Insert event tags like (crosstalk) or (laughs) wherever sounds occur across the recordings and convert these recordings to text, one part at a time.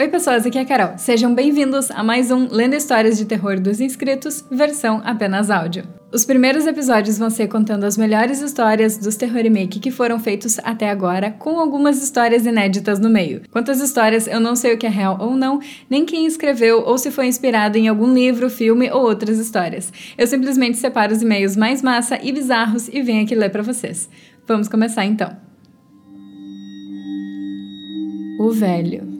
Oi, pessoas, aqui é a Carol. Sejam bem-vindos a mais um Lendo Histórias de Terror dos Inscritos, versão apenas áudio. Os primeiros episódios vão ser contando as melhores histórias dos terror remake que foram feitos até agora, com algumas histórias inéditas no meio. Quantas histórias eu não sei o que é real ou não, nem quem escreveu ou se foi inspirado em algum livro, filme ou outras histórias. Eu simplesmente separo os e-mails mais massa e bizarros e venho aqui ler para vocês. Vamos começar então. O velho.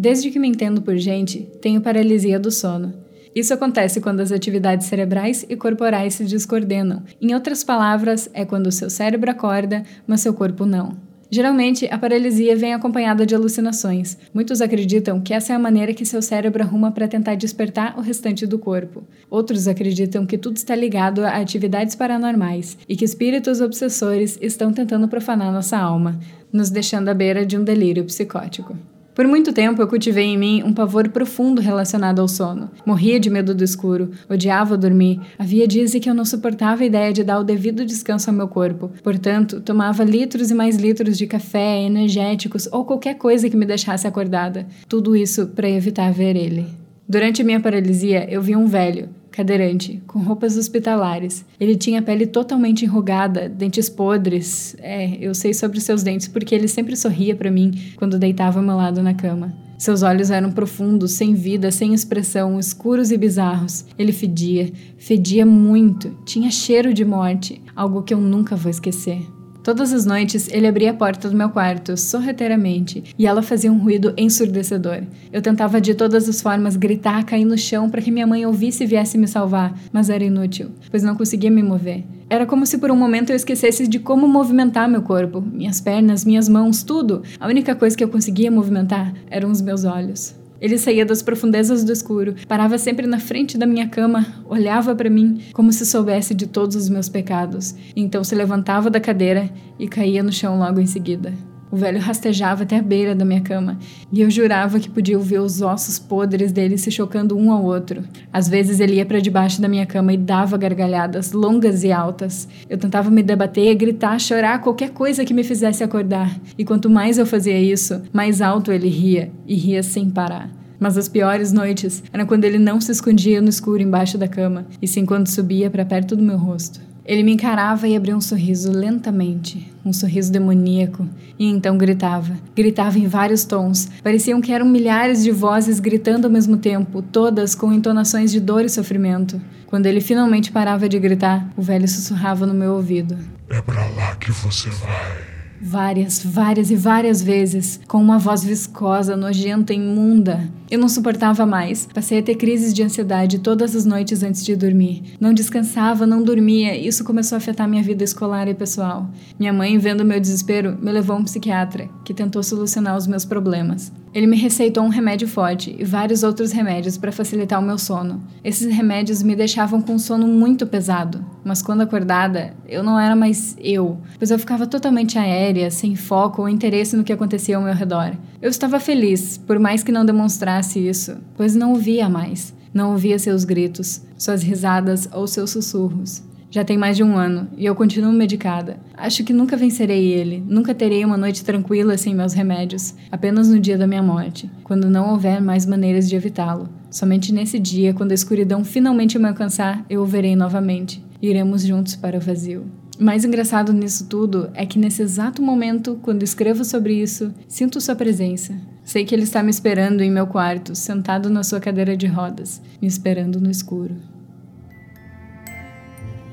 Desde que me entendo por gente, tenho paralisia do sono. Isso acontece quando as atividades cerebrais e corporais se descoordenam. Em outras palavras, é quando o seu cérebro acorda, mas seu corpo não. Geralmente, a paralisia vem acompanhada de alucinações. Muitos acreditam que essa é a maneira que seu cérebro arruma para tentar despertar o restante do corpo. Outros acreditam que tudo está ligado a atividades paranormais e que espíritos obsessores estão tentando profanar nossa alma, nos deixando à beira de um delírio psicótico. Por muito tempo eu cultivei em mim um pavor profundo relacionado ao sono. Morria de medo do escuro, odiava dormir. Havia dias em que eu não suportava a ideia de dar o devido descanso ao meu corpo. Portanto, tomava litros e mais litros de café, energéticos ou qualquer coisa que me deixasse acordada. Tudo isso para evitar ver ele. Durante minha paralisia, eu vi um velho, cadeirante, com roupas hospitalares. Ele tinha a pele totalmente enrugada, dentes podres. É, eu sei sobre seus dentes porque ele sempre sorria para mim quando deitava ao meu lado na cama. Seus olhos eram profundos, sem vida, sem expressão, escuros e bizarros. Ele fedia, fedia muito, tinha cheiro de morte, algo que eu nunca vou esquecer. Todas as noites ele abria a porta do meu quarto, sorrateiramente, e ela fazia um ruído ensurdecedor. Eu tentava de todas as formas gritar, cair no chão para que minha mãe ouvisse e viesse me salvar, mas era inútil, pois não conseguia me mover. Era como se por um momento eu esquecesse de como movimentar meu corpo, minhas pernas, minhas mãos, tudo. A única coisa que eu conseguia movimentar eram os meus olhos. Ele saía das profundezas do escuro, parava sempre na frente da minha cama, olhava para mim como se soubesse de todos os meus pecados, então se levantava da cadeira e caía no chão logo em seguida. O velho rastejava até a beira da minha cama e eu jurava que podia ouvir os ossos podres dele se chocando um ao outro. Às vezes ele ia para debaixo da minha cama e dava gargalhadas longas e altas. Eu tentava me debater, gritar, chorar, qualquer coisa que me fizesse acordar. E quanto mais eu fazia isso, mais alto ele ria e ria sem parar. Mas as piores noites eram quando ele não se escondia no escuro embaixo da cama, e sim quando subia para perto do meu rosto. Ele me encarava e abria um sorriso lentamente, um sorriso demoníaco, e então gritava. Gritava em vários tons. Pareciam que eram milhares de vozes gritando ao mesmo tempo, todas com entonações de dor e sofrimento. Quando ele finalmente parava de gritar, o velho sussurrava no meu ouvido: É para lá que você vai. Várias, várias e várias vezes, com uma voz viscosa, nojenta, imunda. Eu não suportava mais. Passei a ter crises de ansiedade todas as noites antes de dormir. Não descansava, não dormia, isso começou a afetar minha vida escolar e pessoal. Minha mãe, vendo meu desespero, me levou a um psiquiatra, que tentou solucionar os meus problemas. Ele me receitou um remédio forte e vários outros remédios para facilitar o meu sono. Esses remédios me deixavam com um sono muito pesado, mas quando acordada, eu não era mais eu, pois eu ficava totalmente aérea, sem foco ou interesse no que acontecia ao meu redor. Eu estava feliz, por mais que não demonstrasse isso, pois não ouvia mais. Não ouvia seus gritos, suas risadas ou seus sussurros. Já tem mais de um ano e eu continuo medicada. Acho que nunca vencerei ele, nunca terei uma noite tranquila sem meus remédios, apenas no dia da minha morte, quando não houver mais maneiras de evitá-lo. Somente nesse dia, quando a escuridão finalmente me alcançar, eu o verei novamente. Iremos juntos para o vazio. Mais engraçado nisso tudo é que nesse exato momento, quando escrevo sobre isso, sinto sua presença. Sei que ele está me esperando em meu quarto, sentado na sua cadeira de rodas, me esperando no escuro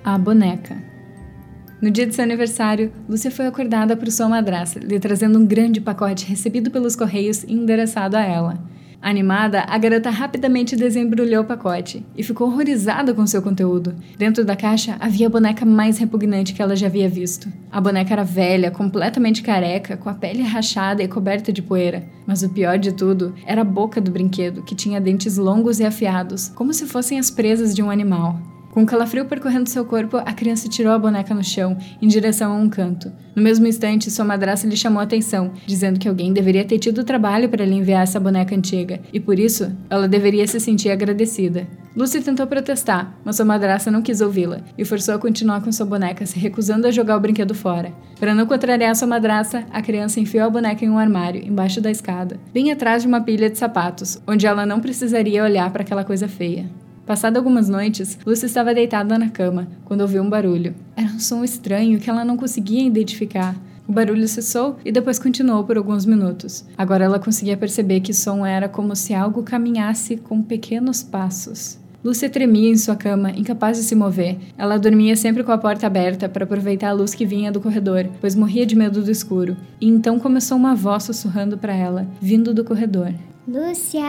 a boneca. No dia de seu aniversário, Lúcia foi acordada por sua madrasta, lhe trazendo um grande pacote recebido pelos correios e endereçado a ela. Animada, a garota rapidamente desembrulhou o pacote e ficou horrorizada com seu conteúdo. Dentro da caixa havia a boneca mais repugnante que ela já havia visto. A boneca era velha, completamente careca, com a pele rachada e coberta de poeira. Mas o pior de tudo era a boca do brinquedo, que tinha dentes longos e afiados, como se fossem as presas de um animal. Com um calafrio percorrendo seu corpo, a criança tirou a boneca no chão, em direção a um canto. No mesmo instante, sua madrasta lhe chamou a atenção, dizendo que alguém deveria ter tido trabalho para lhe enviar essa boneca antiga, e por isso, ela deveria se sentir agradecida. Lucy tentou protestar, mas sua madrasta não quis ouvi-la, e forçou a continuar com sua boneca, se recusando a jogar o brinquedo fora. Para não contrariar sua madrasta, a criança enfiou a boneca em um armário, embaixo da escada, bem atrás de uma pilha de sapatos, onde ela não precisaria olhar para aquela coisa feia. Passado algumas noites, Lucy estava deitada na cama quando ouviu um barulho. Era um som estranho que ela não conseguia identificar. O barulho cessou e depois continuou por alguns minutos. Agora ela conseguia perceber que o som era como se algo caminhasse com pequenos passos. Lúcia tremia em sua cama, incapaz de se mover. Ela dormia sempre com a porta aberta para aproveitar a luz que vinha do corredor, pois morria de medo do escuro. E então começou uma voz sussurrando para ela, vindo do corredor. Lúcia,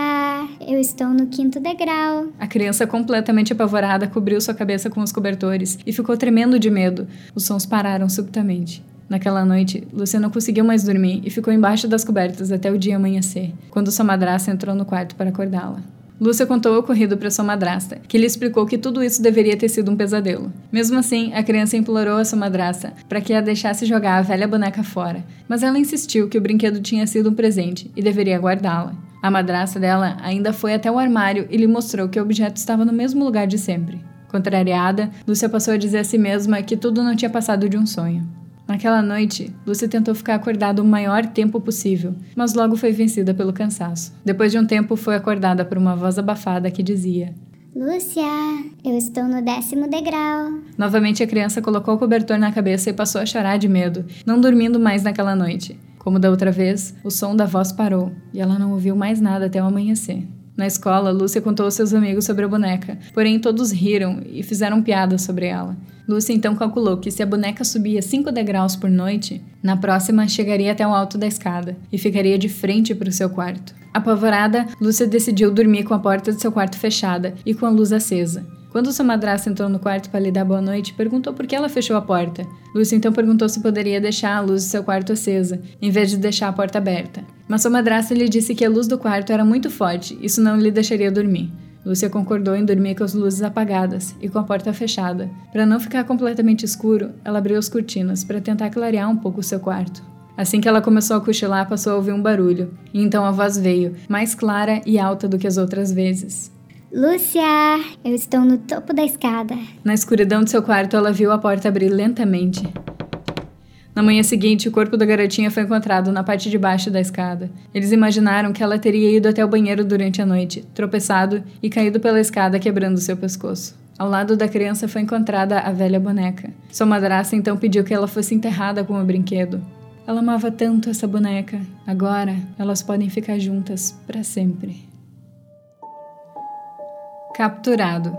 eu estou no quinto degrau. A criança, completamente apavorada, cobriu sua cabeça com os cobertores e ficou tremendo de medo. Os sons pararam subitamente. Naquela noite, Lúcia não conseguiu mais dormir e ficou embaixo das cobertas até o dia amanhecer, quando sua madrasta entrou no quarto para acordá-la. Lúcia contou o ocorrido para sua madrasta, que lhe explicou que tudo isso deveria ter sido um pesadelo. Mesmo assim, a criança implorou a sua madrasta para que a deixasse jogar a velha boneca fora, mas ela insistiu que o brinquedo tinha sido um presente e deveria guardá-la. A madrasta dela ainda foi até o armário e lhe mostrou que o objeto estava no mesmo lugar de sempre. Contrariada, Lúcia passou a dizer a si mesma que tudo não tinha passado de um sonho. Naquela noite, Lúcia tentou ficar acordada o maior tempo possível, mas logo foi vencida pelo cansaço. Depois de um tempo, foi acordada por uma voz abafada que dizia: Lúcia, eu estou no décimo degrau. Novamente, a criança colocou o cobertor na cabeça e passou a chorar de medo, não dormindo mais naquela noite. Como da outra vez, o som da voz parou e ela não ouviu mais nada até o amanhecer. Na escola, Lúcia contou aos seus amigos sobre a boneca, porém todos riram e fizeram piadas sobre ela. Lúcia então calculou que se a boneca subia 5 degraus por noite, na próxima chegaria até o alto da escada e ficaria de frente para o seu quarto. Apavorada, Lúcia decidiu dormir com a porta de seu quarto fechada e com a luz acesa. Quando sua madrasta entrou no quarto para lhe dar boa noite, perguntou por que ela fechou a porta. Lúcia então perguntou se poderia deixar a luz do seu quarto acesa, em vez de deixar a porta aberta. Mas sua madrasta lhe disse que a luz do quarto era muito forte, isso não lhe deixaria dormir. Lúcia concordou em dormir com as luzes apagadas e com a porta fechada. Para não ficar completamente escuro, ela abriu as cortinas para tentar clarear um pouco o seu quarto. Assim que ela começou a cochilar, passou a ouvir um barulho, e então a voz veio, mais clara e alta do que as outras vezes. Lúcia, eu estou no topo da escada. Na escuridão de seu quarto, ela viu a porta abrir lentamente. Na manhã seguinte, o corpo da garotinha foi encontrado na parte de baixo da escada. Eles imaginaram que ela teria ido até o banheiro durante a noite, tropeçado e caído pela escada, quebrando seu pescoço. Ao lado da criança foi encontrada a velha boneca. Sua madrasta então pediu que ela fosse enterrada com o brinquedo. Ela amava tanto essa boneca. Agora, elas podem ficar juntas para sempre. Capturado.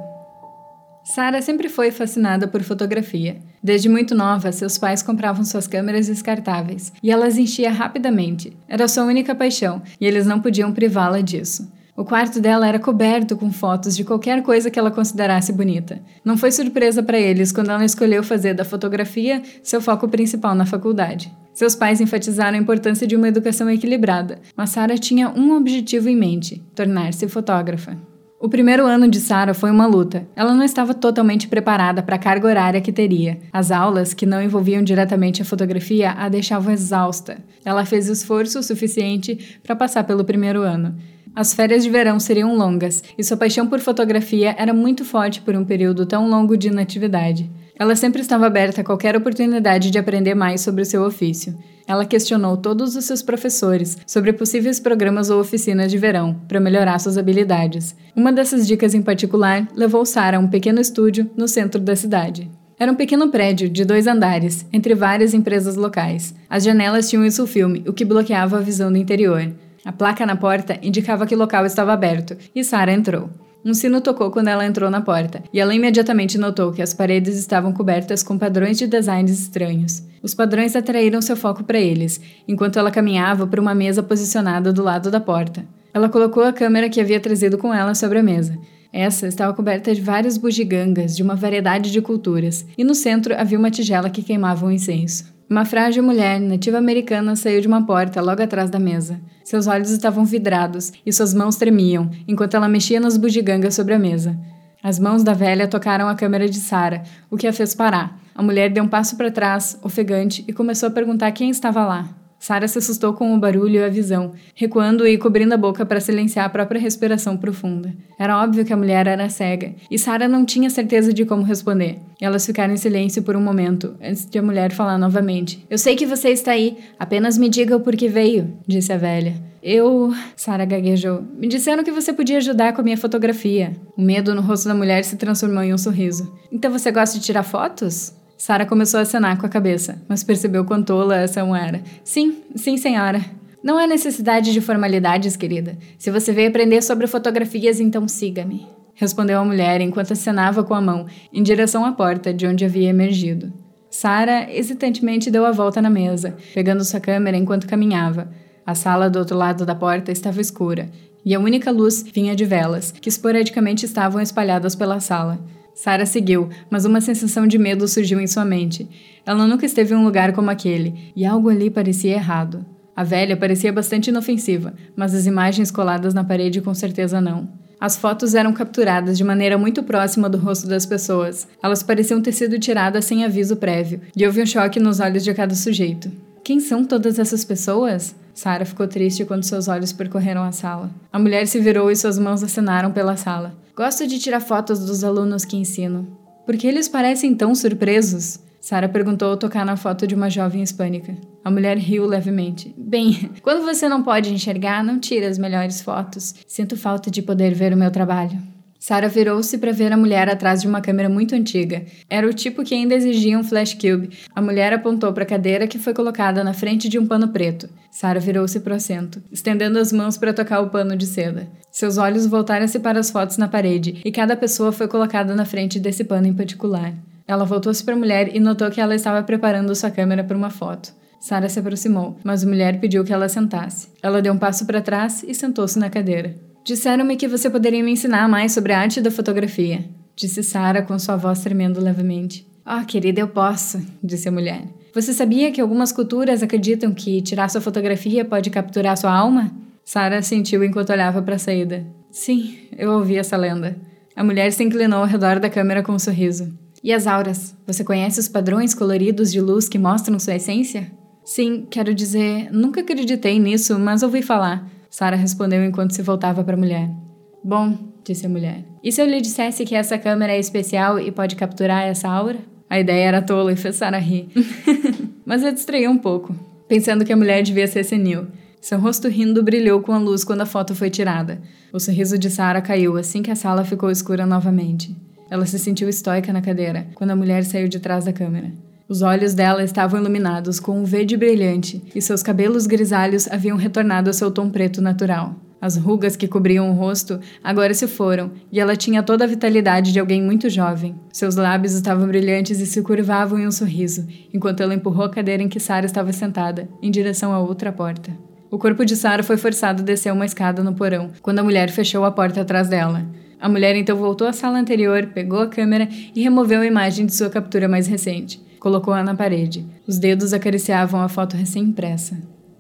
Sara sempre foi fascinada por fotografia. Desde muito nova, seus pais compravam suas câmeras descartáveis e ela as enchia rapidamente. Era sua única paixão e eles não podiam privá-la disso. O quarto dela era coberto com fotos de qualquer coisa que ela considerasse bonita. Não foi surpresa para eles quando ela escolheu fazer da fotografia seu foco principal na faculdade. Seus pais enfatizaram a importância de uma educação equilibrada, mas Sara tinha um objetivo em mente: tornar-se fotógrafa. O primeiro ano de Sara foi uma luta. Ela não estava totalmente preparada para a carga horária que teria. As aulas, que não envolviam diretamente a fotografia, a deixavam exausta. Ela fez esforço suficiente para passar pelo primeiro ano. As férias de verão seriam longas e sua paixão por fotografia era muito forte por um período tão longo de inatividade. Ela sempre estava aberta a qualquer oportunidade de aprender mais sobre o seu ofício. Ela questionou todos os seus professores sobre possíveis programas ou oficinas de verão para melhorar suas habilidades. Uma dessas dicas em particular levou Sara a um pequeno estúdio no centro da cidade. Era um pequeno prédio de dois andares, entre várias empresas locais. As janelas tinham isso filme, o que bloqueava a visão do interior. A placa na porta indicava que o local estava aberto, e Sara entrou. Um sino tocou quando ela entrou na porta, e ela imediatamente notou que as paredes estavam cobertas com padrões de designs estranhos. Os padrões atraíram seu foco para eles, enquanto ela caminhava para uma mesa posicionada do lado da porta. Ela colocou a câmera que havia trazido com ela sobre a mesa. Essa estava coberta de várias bugigangas de uma variedade de culturas, e no centro havia uma tigela que queimava um incenso. Uma frágil mulher nativa americana saiu de uma porta logo atrás da mesa. Seus olhos estavam vidrados e suas mãos tremiam enquanto ela mexia nas bugigangas sobre a mesa. As mãos da velha tocaram a câmera de Sara, o que a fez parar. A mulher deu um passo para trás, ofegante, e começou a perguntar quem estava lá. Sara se assustou com o barulho e a visão, recuando e cobrindo a boca para silenciar a própria respiração profunda. Era óbvio que a mulher era cega, e Sara não tinha certeza de como responder. Elas ficaram em silêncio por um momento, antes de a mulher falar novamente. Eu sei que você está aí, apenas me diga o porquê veio, disse a velha. Eu. Sara gaguejou. Me disseram que você podia ajudar com a minha fotografia. O medo no rosto da mulher se transformou em um sorriso. Então você gosta de tirar fotos? Sara começou a acenar com a cabeça, mas percebeu quão tola essa um era. Sim, sim, senhora. Não há necessidade de formalidades, querida. Se você veio aprender sobre fotografias, então siga-me. Respondeu a mulher enquanto acenava com a mão, em direção à porta de onde havia emergido. Sara hesitantemente deu a volta na mesa, pegando sua câmera enquanto caminhava. A sala do outro lado da porta estava escura, e a única luz vinha de velas, que esporadicamente estavam espalhadas pela sala. Sara seguiu, mas uma sensação de medo surgiu em sua mente. Ela nunca esteve em um lugar como aquele, e algo ali parecia errado. A velha parecia bastante inofensiva, mas as imagens coladas na parede com certeza não. As fotos eram capturadas de maneira muito próxima do rosto das pessoas. Elas pareciam ter sido tiradas sem aviso prévio, e houve um choque nos olhos de cada sujeito. Quem são todas essas pessoas? Sara ficou triste quando seus olhos percorreram a sala. A mulher se virou e suas mãos acenaram pela sala. Gosto de tirar fotos dos alunos que ensino. Por que eles parecem tão surpresos? Sara perguntou ao tocar na foto de uma jovem hispânica. A mulher riu levemente. Bem, (laughs) quando você não pode enxergar, não tira as melhores fotos. Sinto falta de poder ver o meu trabalho. Sarah virou-se para ver a mulher atrás de uma câmera muito antiga. Era o tipo que ainda exigia um flash cube. A mulher apontou para a cadeira que foi colocada na frente de um pano preto. Sarah virou-se para o assento, estendendo as mãos para tocar o pano de seda. Seus olhos voltaram-se para as fotos na parede, e cada pessoa foi colocada na frente desse pano em particular. Ela voltou-se para a mulher e notou que ela estava preparando sua câmera para uma foto. Sarah se aproximou, mas a mulher pediu que ela sentasse. Ela deu um passo para trás e sentou-se na cadeira. Disseram-me que você poderia me ensinar mais sobre a arte da fotografia, disse Sara com sua voz tremendo levemente. Ah, oh, querida, eu posso, disse a mulher. Você sabia que algumas culturas acreditam que tirar sua fotografia pode capturar sua alma? Sara sentiu enquanto olhava para a saída. Sim, eu ouvi essa lenda. A mulher se inclinou ao redor da câmera com um sorriso. E as auras? Você conhece os padrões coloridos de luz que mostram sua essência? Sim, quero dizer, nunca acreditei nisso, mas ouvi falar. Sara respondeu enquanto se voltava para a mulher. Bom, disse a mulher. E se eu lhe dissesse que essa câmera é especial e pode capturar essa aura? A ideia era tola e fez Sara rir. (laughs) Mas a distraiu um pouco, pensando que a mulher devia ser senil. Seu rosto rindo brilhou com a luz quando a foto foi tirada. O sorriso de Sara caiu assim que a sala ficou escura novamente. Ela se sentiu estoica na cadeira quando a mulher saiu de trás da câmera. Os olhos dela estavam iluminados com um verde brilhante e seus cabelos grisalhos haviam retornado ao seu tom preto natural. As rugas que cobriam o rosto agora se foram e ela tinha toda a vitalidade de alguém muito jovem. Seus lábios estavam brilhantes e se curvavam em um sorriso, enquanto ela empurrou a cadeira em que Sara estava sentada, em direção à outra porta. O corpo de Sara foi forçado a descer uma escada no porão, quando a mulher fechou a porta atrás dela. A mulher então voltou à sala anterior, pegou a câmera e removeu a imagem de sua captura mais recente. Colocou-a na parede. Os dedos acariciavam a foto recém-impressa.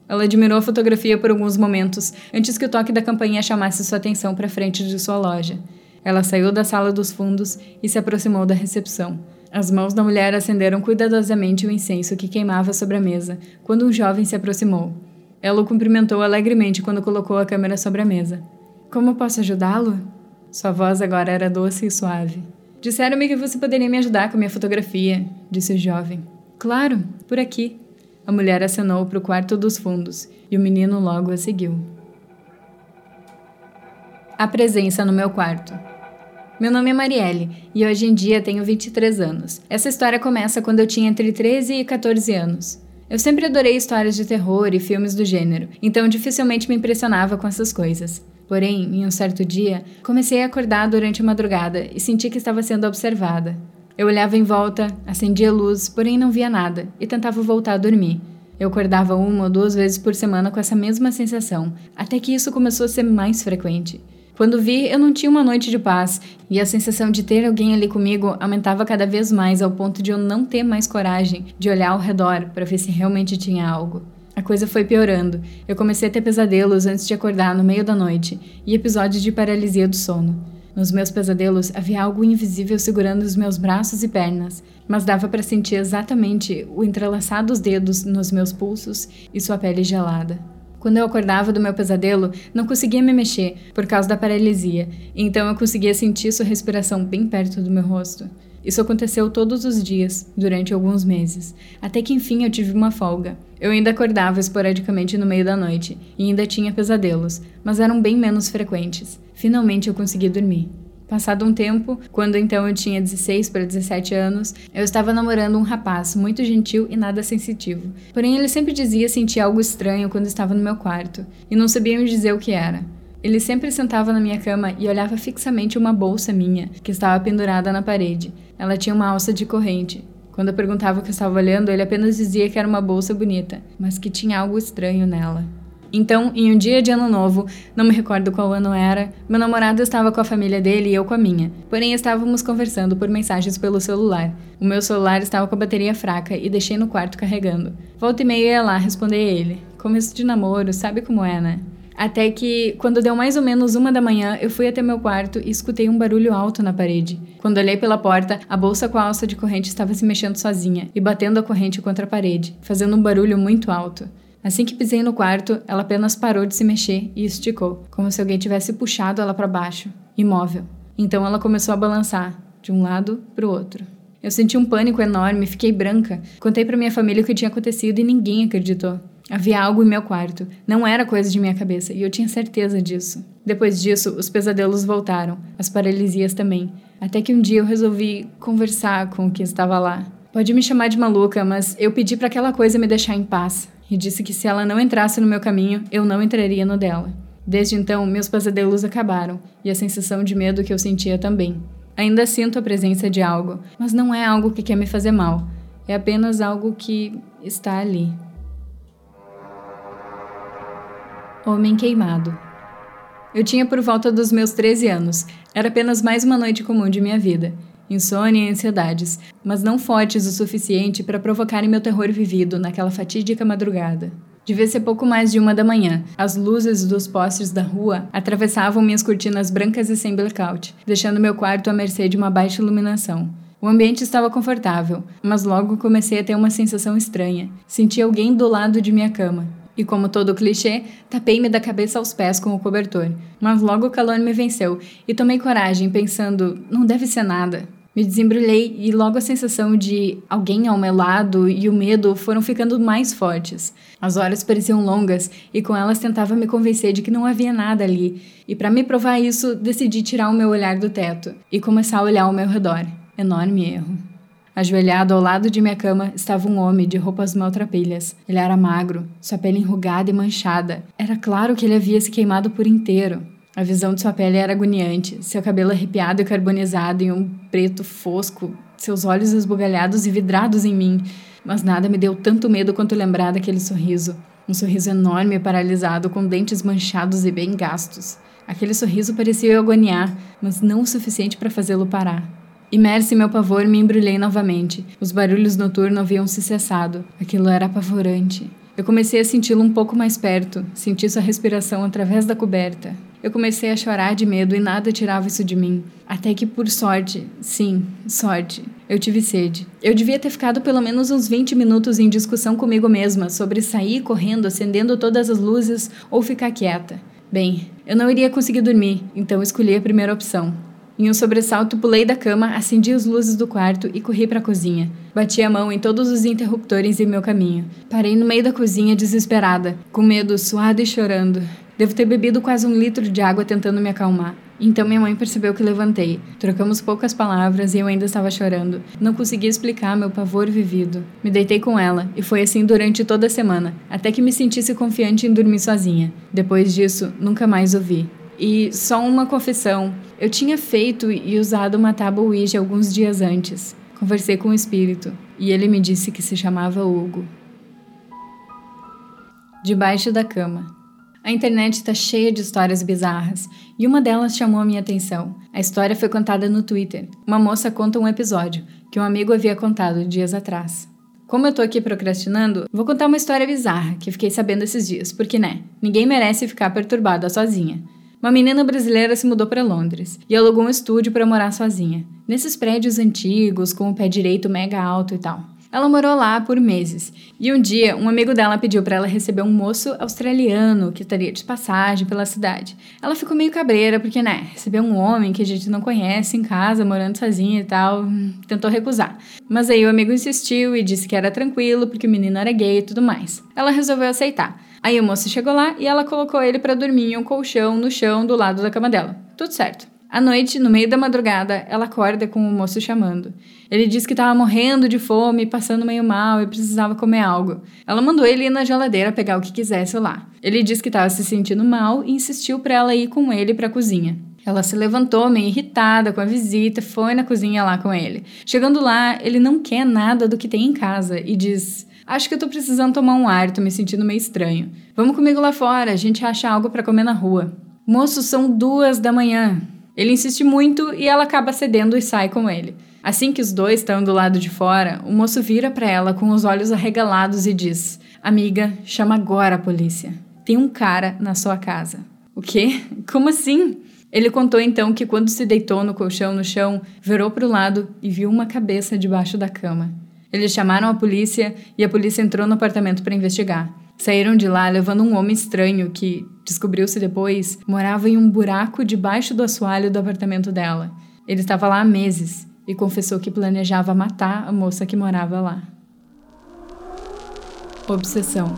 Ela admirou a fotografia por alguns momentos, antes que o toque da campainha chamasse sua atenção para frente de sua loja. Ela saiu da sala dos fundos e se aproximou da recepção. As mãos da mulher acenderam cuidadosamente o incenso que queimava sobre a mesa quando um jovem se aproximou. Ela o cumprimentou alegremente quando colocou a câmera sobre a mesa. Como posso ajudá-lo? Sua voz agora era doce e suave. Disseram-me que você poderia me ajudar com minha fotografia, disse o jovem. Claro, por aqui. A mulher acenou para o quarto dos fundos e o menino logo a seguiu. A presença no meu quarto. Meu nome é Marielle e hoje em dia tenho 23 anos. Essa história começa quando eu tinha entre 13 e 14 anos. Eu sempre adorei histórias de terror e filmes do gênero, então dificilmente me impressionava com essas coisas. Porém, em um certo dia, comecei a acordar durante a madrugada e senti que estava sendo observada. Eu olhava em volta, acendia luz, porém não via nada e tentava voltar a dormir. Eu acordava uma ou duas vezes por semana com essa mesma sensação, até que isso começou a ser mais frequente. Quando vi, eu não tinha uma noite de paz, e a sensação de ter alguém ali comigo aumentava cada vez mais ao ponto de eu não ter mais coragem de olhar ao redor para ver se realmente tinha algo. A coisa foi piorando. Eu comecei a ter pesadelos antes de acordar no meio da noite e episódios de paralisia do sono. Nos meus pesadelos havia algo invisível segurando os meus braços e pernas, mas dava para sentir exatamente o entrelaçar dos dedos nos meus pulsos e sua pele gelada. Quando eu acordava do meu pesadelo, não conseguia me mexer por causa da paralisia, então eu conseguia sentir sua respiração bem perto do meu rosto. Isso aconteceu todos os dias, durante alguns meses, até que enfim eu tive uma folga. Eu ainda acordava esporadicamente no meio da noite e ainda tinha pesadelos, mas eram bem menos frequentes. Finalmente eu consegui dormir. Passado um tempo, quando então eu tinha 16 para 17 anos, eu estava namorando um rapaz muito gentil e nada sensitivo. Porém, ele sempre dizia sentir algo estranho quando estava no meu quarto, e não sabia me dizer o que era. Ele sempre sentava na minha cama e olhava fixamente uma bolsa minha, que estava pendurada na parede. Ela tinha uma alça de corrente. Quando eu perguntava o que eu estava olhando, ele apenas dizia que era uma bolsa bonita, mas que tinha algo estranho nela. Então, em um dia de ano novo, não me recordo qual ano era, meu namorado estava com a família dele e eu com a minha. Porém, estávamos conversando por mensagens pelo celular. O meu celular estava com a bateria fraca e deixei no quarto carregando. Volta e meia ia lá responder ele. Começo de namoro, sabe como é, né? Até que, quando deu mais ou menos uma da manhã, eu fui até meu quarto e escutei um barulho alto na parede. Quando olhei pela porta, a bolsa com a alça de corrente estava se mexendo sozinha e batendo a corrente contra a parede, fazendo um barulho muito alto. Assim que pisei no quarto, ela apenas parou de se mexer e esticou, como se alguém tivesse puxado ela para baixo, imóvel. Então ela começou a balançar, de um lado para o outro. Eu senti um pânico enorme, fiquei branca. Contei para minha família o que tinha acontecido e ninguém acreditou. Havia algo em meu quarto. Não era coisa de minha cabeça e eu tinha certeza disso. Depois disso, os pesadelos voltaram, as paralisias também. Até que um dia eu resolvi conversar com o que estava lá. Pode me chamar de maluca, mas eu pedi para aquela coisa me deixar em paz e disse que se ela não entrasse no meu caminho, eu não entraria no dela. Desde então, meus pesadelos acabaram e a sensação de medo que eu sentia também. Ainda sinto a presença de algo, mas não é algo que quer me fazer mal, é apenas algo que está ali. Homem Queimado Eu tinha por volta dos meus 13 anos. Era apenas mais uma noite comum de minha vida insônia e ansiedades, mas não fortes o suficiente para provocarem meu terror vivido naquela fatídica madrugada. Devia ser pouco mais de uma da manhã. As luzes dos postes da rua atravessavam minhas cortinas brancas e sem blackout, deixando meu quarto à mercê de uma baixa iluminação. O ambiente estava confortável, mas logo comecei a ter uma sensação estranha. Senti alguém do lado de minha cama. E como todo clichê, tapei-me da cabeça aos pés com o cobertor. Mas logo o calor me venceu e tomei coragem, pensando: não deve ser nada. Me desembrulhei e logo a sensação de alguém ao meu lado e o medo foram ficando mais fortes. As horas pareciam longas e com elas tentava me convencer de que não havia nada ali. E para me provar isso, decidi tirar o meu olhar do teto e começar a olhar ao meu redor. Enorme erro. Ajoelhado ao lado de minha cama estava um homem de roupas maltrapilhas. Ele era magro, sua pele enrugada e manchada. Era claro que ele havia se queimado por inteiro. A visão de sua pele era agoniante, seu cabelo arrepiado e carbonizado em um preto fosco, seus olhos esbugalhados e vidrados em mim. Mas nada me deu tanto medo quanto lembrar daquele sorriso. Um sorriso enorme e paralisado, com dentes manchados e bem gastos. Aquele sorriso parecia eu agoniar, mas não o suficiente para fazê-lo parar. Imerso em meu pavor, me embrulhei novamente. Os barulhos noturnos haviam se cessado. Aquilo era apavorante. Eu comecei a senti-lo um pouco mais perto, senti sua respiração através da coberta. Eu comecei a chorar de medo e nada tirava isso de mim. Até que, por sorte, sim, sorte, eu tive sede. Eu devia ter ficado pelo menos uns 20 minutos em discussão comigo mesma sobre sair correndo, acendendo todas as luzes ou ficar quieta. Bem, eu não iria conseguir dormir, então escolhi a primeira opção. Em um sobressalto, pulei da cama, acendi as luzes do quarto e corri para a cozinha. Bati a mão em todos os interruptores em meu caminho. Parei no meio da cozinha desesperada, com medo, suado e chorando. Devo ter bebido quase um litro de água tentando me acalmar. Então minha mãe percebeu que levantei. Trocamos poucas palavras e eu ainda estava chorando. Não conseguia explicar meu pavor vivido. Me deitei com ela e foi assim durante toda a semana, até que me sentisse confiante em dormir sozinha. Depois disso, nunca mais ouvi. E só uma confissão: eu tinha feito e usado uma tábua Ouija alguns dias antes. Conversei com o espírito e ele me disse que se chamava Hugo. Debaixo da cama. A internet está cheia de histórias bizarras e uma delas chamou a minha atenção. A história foi contada no Twitter. Uma moça conta um episódio que um amigo havia contado dias atrás. Como eu tô aqui procrastinando, vou contar uma história bizarra que fiquei sabendo esses dias, porque né, ninguém merece ficar perturbada sozinha. Uma menina brasileira se mudou para Londres e alugou um estúdio para morar sozinha, nesses prédios antigos com o pé direito mega alto e tal. Ela morou lá por meses. E um dia, um amigo dela pediu para ela receber um moço australiano que estaria de passagem pela cidade. Ela ficou meio cabreira porque, né, receber um homem que a gente não conhece em casa, morando sozinha e tal, tentou recusar. Mas aí o amigo insistiu e disse que era tranquilo porque o menino era gay e tudo mais. Ela resolveu aceitar. Aí o moço chegou lá e ela colocou ele para dormir em um colchão no chão do lado da cama dela. Tudo certo. À noite, no meio da madrugada, ela acorda com o moço chamando. Ele disse que estava morrendo de fome, passando meio mal e precisava comer algo. Ela mandou ele ir na geladeira pegar o que quisesse lá. Ele disse que estava se sentindo mal e insistiu para ela ir com ele para a cozinha. Ela se levantou, meio irritada com a visita, foi na cozinha lá com ele. Chegando lá, ele não quer nada do que tem em casa e diz: Acho que eu tô precisando tomar um ar, tô me sentindo meio estranho. Vamos comigo lá fora, a gente acha algo para comer na rua. Moço, são duas da manhã. Ele insiste muito e ela acaba cedendo e sai com ele. Assim que os dois estão do lado de fora, o moço vira para ela com os olhos arregalados e diz: Amiga, chama agora a polícia. Tem um cara na sua casa. O quê? Como assim? Ele contou então que quando se deitou no colchão no chão, virou para o lado e viu uma cabeça debaixo da cama. Eles chamaram a polícia e a polícia entrou no apartamento para investigar. Saíram de lá levando um homem estranho que, descobriu-se depois, morava em um buraco debaixo do assoalho do apartamento dela. Ele estava lá há meses e confessou que planejava matar a moça que morava lá. Obsessão.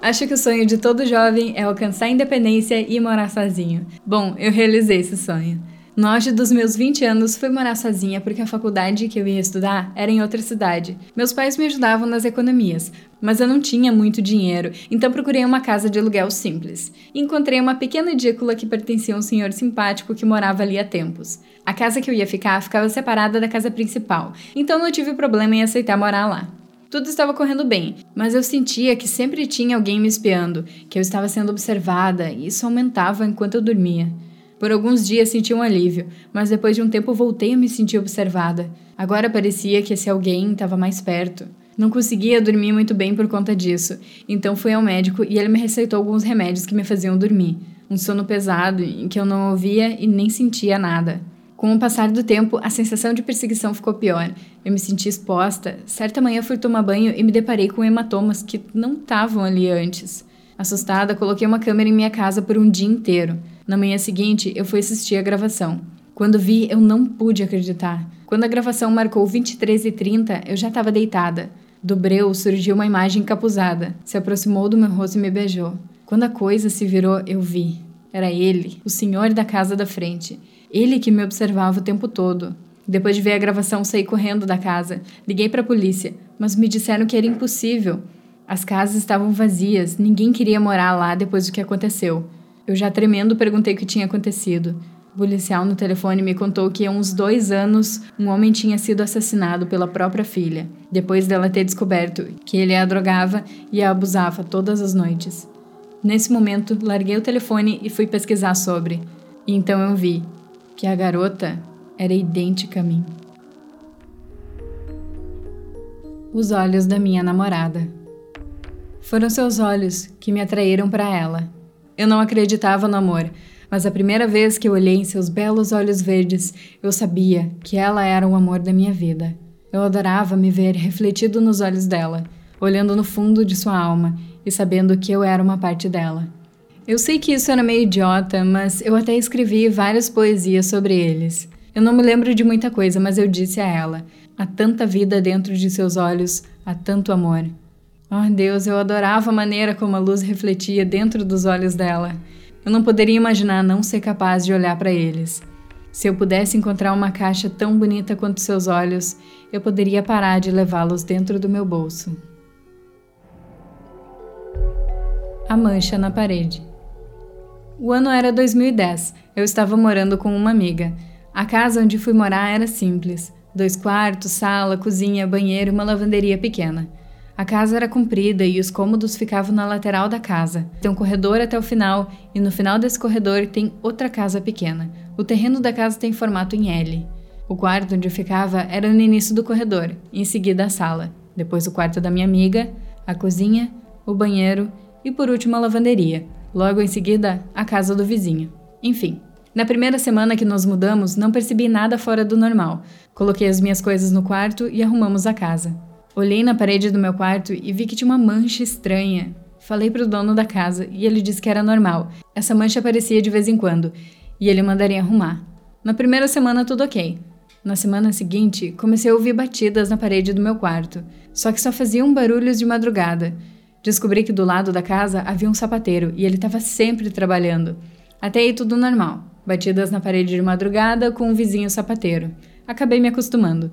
Acho que o sonho de todo jovem é alcançar a independência e morar sozinho. Bom, eu realizei esse sonho. No auge dos meus 20 anos, fui morar sozinha porque a faculdade que eu ia estudar era em outra cidade. Meus pais me ajudavam nas economias, mas eu não tinha muito dinheiro, então procurei uma casa de aluguel simples. Encontrei uma pequena edícula que pertencia a um senhor simpático que morava ali há tempos. A casa que eu ia ficar ficava separada da casa principal, então não tive problema em aceitar morar lá. Tudo estava correndo bem, mas eu sentia que sempre tinha alguém me espiando, que eu estava sendo observada, e isso aumentava enquanto eu dormia. Por alguns dias senti um alívio, mas depois de um tempo voltei a me sentir observada. Agora parecia que esse alguém estava mais perto. Não conseguia dormir muito bem por conta disso, então fui ao médico e ele me receitou alguns remédios que me faziam dormir. Um sono pesado em que eu não ouvia e nem sentia nada. Com o passar do tempo, a sensação de perseguição ficou pior. Eu me senti exposta. Certa manhã fui tomar banho e me deparei com hematomas que não estavam ali antes. Assustada, coloquei uma câmera em minha casa por um dia inteiro. Na manhã seguinte, eu fui assistir a gravação. Quando vi, eu não pude acreditar. Quando a gravação marcou 23 e 30, eu já estava deitada. Do breu surgiu uma imagem encapuzada. Se aproximou do meu rosto e me beijou. Quando a coisa se virou, eu vi. Era ele, o senhor da casa da frente. Ele que me observava o tempo todo. Depois de ver a gravação, saí correndo da casa. Liguei para a polícia, mas me disseram que era impossível. As casas estavam vazias, ninguém queria morar lá depois do que aconteceu. Eu já tremendo perguntei o que tinha acontecido. O policial no telefone me contou que há uns dois anos um homem tinha sido assassinado pela própria filha, depois dela ter descoberto que ele a drogava e a abusava todas as noites. Nesse momento, larguei o telefone e fui pesquisar sobre. E então eu vi que a garota era idêntica a mim. Os olhos da minha namorada. Foram seus olhos que me atraíram para ela eu não acreditava no amor, mas a primeira vez que eu olhei em seus belos olhos verdes, eu sabia que ela era o amor da minha vida. Eu adorava me ver refletido nos olhos dela, olhando no fundo de sua alma e sabendo que eu era uma parte dela. Eu sei que isso era meio idiota, mas eu até escrevi várias poesias sobre eles. Eu não me lembro de muita coisa, mas eu disse a ela: há tanta vida dentro de seus olhos, há tanto amor. Oh Deus, eu adorava a maneira como a luz refletia dentro dos olhos dela. Eu não poderia imaginar não ser capaz de olhar para eles. Se eu pudesse encontrar uma caixa tão bonita quanto seus olhos, eu poderia parar de levá-los dentro do meu bolso. A mancha na parede. O ano era 2010. Eu estava morando com uma amiga. A casa onde fui morar era simples: dois quartos, sala, cozinha, banheiro e uma lavanderia pequena. A casa era comprida e os cômodos ficavam na lateral da casa. Tem um corredor até o final e no final desse corredor tem outra casa pequena. O terreno da casa tem formato em L. O quarto onde eu ficava era no início do corredor, em seguida a sala, depois o quarto da minha amiga, a cozinha, o banheiro e por último a lavanderia. Logo em seguida, a casa do vizinho. Enfim, na primeira semana que nos mudamos, não percebi nada fora do normal. Coloquei as minhas coisas no quarto e arrumamos a casa. Olhei na parede do meu quarto e vi que tinha uma mancha estranha. Falei para o dono da casa e ele disse que era normal. Essa mancha aparecia de vez em quando e ele mandaria arrumar. Na primeira semana tudo ok. Na semana seguinte, comecei a ouvir batidas na parede do meu quarto, só que só faziam barulhos de madrugada. Descobri que do lado da casa havia um sapateiro e ele estava sempre trabalhando. Até aí tudo normal batidas na parede de madrugada com um vizinho sapateiro. Acabei me acostumando.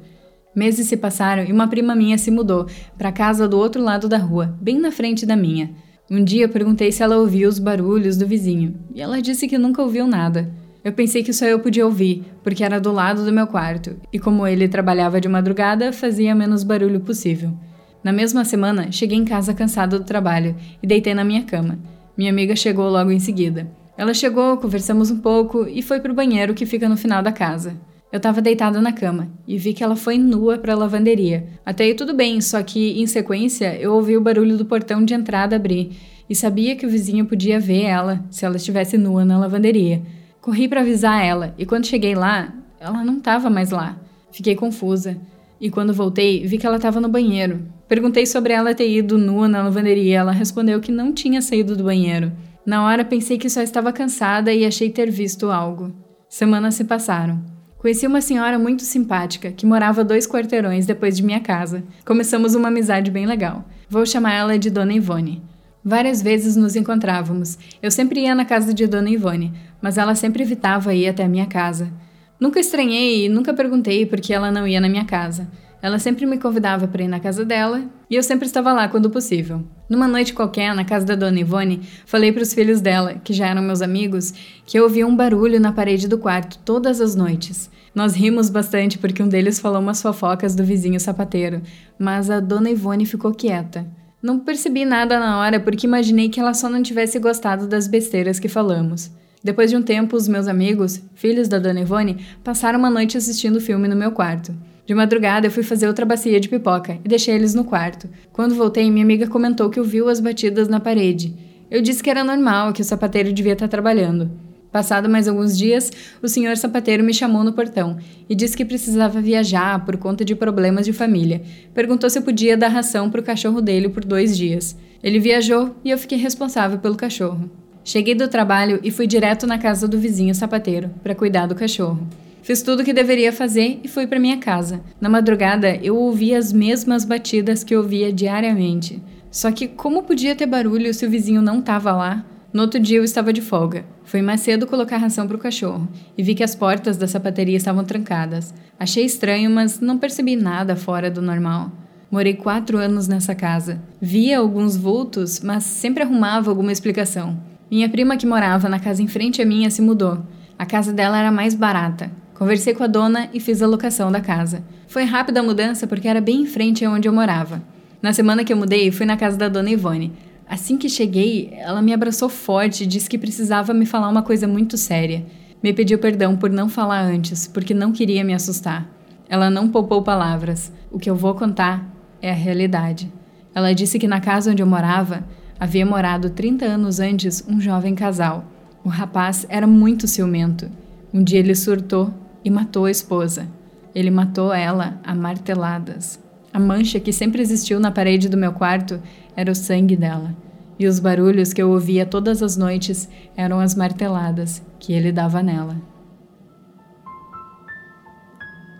Meses se passaram e uma prima minha se mudou para a casa do outro lado da rua, bem na frente da minha. Um dia perguntei se ela ouvia os barulhos do vizinho e ela disse que nunca ouviu nada. Eu pensei que só eu podia ouvir, porque era do lado do meu quarto, e como ele trabalhava de madrugada, fazia menos barulho possível. Na mesma semana, cheguei em casa cansada do trabalho e deitei na minha cama. Minha amiga chegou logo em seguida. Ela chegou, conversamos um pouco e foi pro banheiro que fica no final da casa. Eu estava deitada na cama e vi que ela foi nua para a lavanderia. Até aí tudo bem, só que em sequência eu ouvi o barulho do portão de entrada abrir e sabia que o vizinho podia ver ela se ela estivesse nua na lavanderia. Corri para avisar ela e quando cheguei lá, ela não estava mais lá. Fiquei confusa. E quando voltei, vi que ela estava no banheiro. Perguntei sobre ela ter ido nua na lavanderia. Ela respondeu que não tinha saído do banheiro. Na hora pensei que só estava cansada e achei ter visto algo. Semanas se passaram. Conheci uma senhora muito simpática que morava dois quarteirões depois de minha casa. Começamos uma amizade bem legal. Vou chamar ela de Dona Ivone. Várias vezes nos encontrávamos. Eu sempre ia na casa de Dona Ivone, mas ela sempre evitava ir até a minha casa. Nunca estranhei e nunca perguntei por que ela não ia na minha casa. Ela sempre me convidava para ir na casa dela e eu sempre estava lá quando possível. Numa noite qualquer, na casa da dona Ivone, falei para os filhos dela, que já eram meus amigos, que eu ouvia um barulho na parede do quarto todas as noites. Nós rimos bastante porque um deles falou umas fofocas do vizinho sapateiro, mas a dona Ivone ficou quieta. Não percebi nada na hora porque imaginei que ela só não tivesse gostado das besteiras que falamos. Depois de um tempo, os meus amigos, filhos da dona Ivone, passaram uma noite assistindo filme no meu quarto. De madrugada, eu fui fazer outra bacia de pipoca e deixei eles no quarto. Quando voltei, minha amiga comentou que ouviu as batidas na parede. Eu disse que era normal, que o sapateiro devia estar trabalhando. Passado mais alguns dias, o senhor sapateiro me chamou no portão e disse que precisava viajar por conta de problemas de família. Perguntou se eu podia dar ração para o cachorro dele por dois dias. Ele viajou e eu fiquei responsável pelo cachorro. Cheguei do trabalho e fui direto na casa do vizinho sapateiro para cuidar do cachorro. Fiz tudo o que deveria fazer e fui para minha casa. Na madrugada, eu ouvia as mesmas batidas que ouvia diariamente. Só que como podia ter barulho se o vizinho não estava lá? No outro dia eu estava de folga. Fui mais cedo colocar ração para o cachorro e vi que as portas da sapateria estavam trancadas. Achei estranho, mas não percebi nada fora do normal. Morei quatro anos nessa casa. Via alguns vultos, mas sempre arrumava alguma explicação. Minha prima que morava na casa em frente à minha se mudou. A casa dela era mais barata. Conversei com a dona e fiz a locação da casa. Foi rápida a mudança porque era bem em frente a onde eu morava. Na semana que eu mudei, fui na casa da dona Ivone. Assim que cheguei, ela me abraçou forte e disse que precisava me falar uma coisa muito séria. Me pediu perdão por não falar antes, porque não queria me assustar. Ela não poupou palavras. O que eu vou contar é a realidade. Ela disse que na casa onde eu morava havia morado 30 anos antes um jovem casal. O rapaz era muito ciumento. Um dia ele surtou e matou a esposa. Ele matou ela a marteladas. A mancha que sempre existiu na parede do meu quarto era o sangue dela, e os barulhos que eu ouvia todas as noites eram as marteladas que ele dava nela.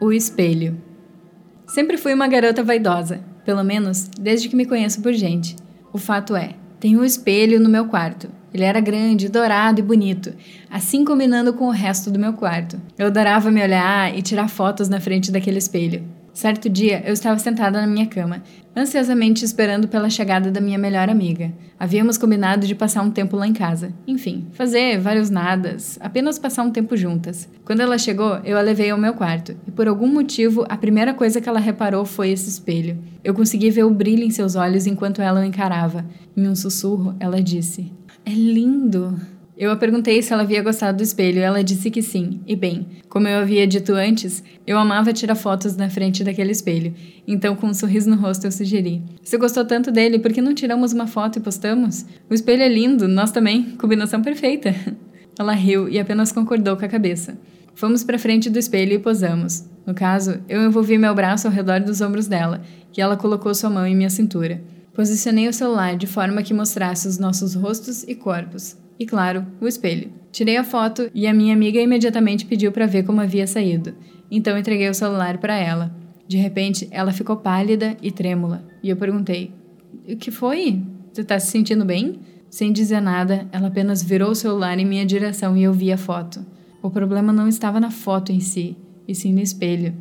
O espelho. Sempre fui uma garota vaidosa, pelo menos desde que me conheço por gente. O fato é, tenho um espelho no meu quarto, ele era grande, dourado e bonito, assim combinando com o resto do meu quarto. Eu adorava me olhar e tirar fotos na frente daquele espelho. Certo dia, eu estava sentada na minha cama, ansiosamente esperando pela chegada da minha melhor amiga. Havíamos combinado de passar um tempo lá em casa. Enfim, fazer vários nadas, apenas passar um tempo juntas. Quando ela chegou, eu a levei ao meu quarto, e por algum motivo, a primeira coisa que ela reparou foi esse espelho. Eu consegui ver o brilho em seus olhos enquanto ela o encarava. Em um sussurro, ela disse: é lindo. Eu a perguntei se ela havia gostado do espelho e ela disse que sim. E bem, como eu havia dito antes, eu amava tirar fotos na frente daquele espelho. Então, com um sorriso no rosto, eu sugeri: Se gostou tanto dele, por que não tiramos uma foto e postamos? O espelho é lindo, nós também. Combinação perfeita. (laughs) Ela riu e apenas concordou com a cabeça. Fomos para frente do espelho e posamos. No caso, eu envolvi meu braço ao redor dos ombros dela e ela colocou sua mão em minha cintura. Posicionei o celular de forma que mostrasse os nossos rostos e corpos. E claro, o espelho. Tirei a foto e a minha amiga imediatamente pediu para ver como havia saído. Então entreguei o celular para ela. De repente, ela ficou pálida e trêmula. E eu perguntei: O que foi? Você tá se sentindo bem? Sem dizer nada, ela apenas virou o celular em minha direção e eu vi a foto. O problema não estava na foto em si, e sim no espelho.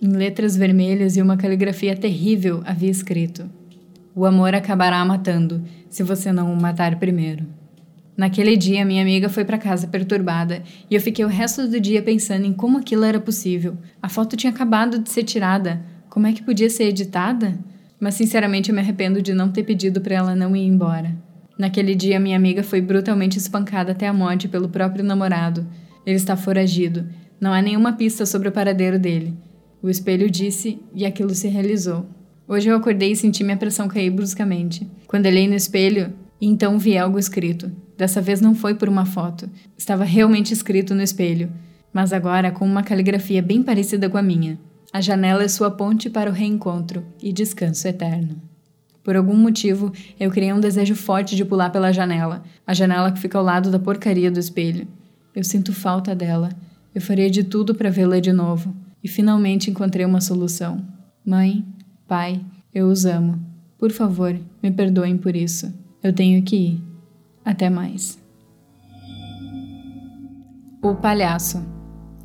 Em letras vermelhas e uma caligrafia terrível havia escrito: O amor acabará matando, se você não o matar primeiro. Naquele dia, minha amiga foi para casa perturbada e eu fiquei o resto do dia pensando em como aquilo era possível. A foto tinha acabado de ser tirada. Como é que podia ser editada? Mas sinceramente eu me arrependo de não ter pedido para ela não ir embora. Naquele dia, minha amiga foi brutalmente espancada até a morte pelo próprio namorado. Ele está foragido. Não há nenhuma pista sobre o paradeiro dele. O espelho disse e aquilo se realizou. Hoje eu acordei e senti minha pressão cair bruscamente. Quando olhei no espelho, então vi algo escrito. Dessa vez não foi por uma foto. Estava realmente escrito no espelho, mas agora com uma caligrafia bem parecida com a minha. A janela é sua ponte para o reencontro e descanso eterno. Por algum motivo, eu criei um desejo forte de pular pela janela, a janela que fica ao lado da porcaria do espelho. Eu sinto falta dela. Eu faria de tudo para vê-la de novo. E finalmente encontrei uma solução. Mãe, pai, eu os amo. Por favor, me perdoem por isso. Eu tenho que ir. Até mais. O palhaço.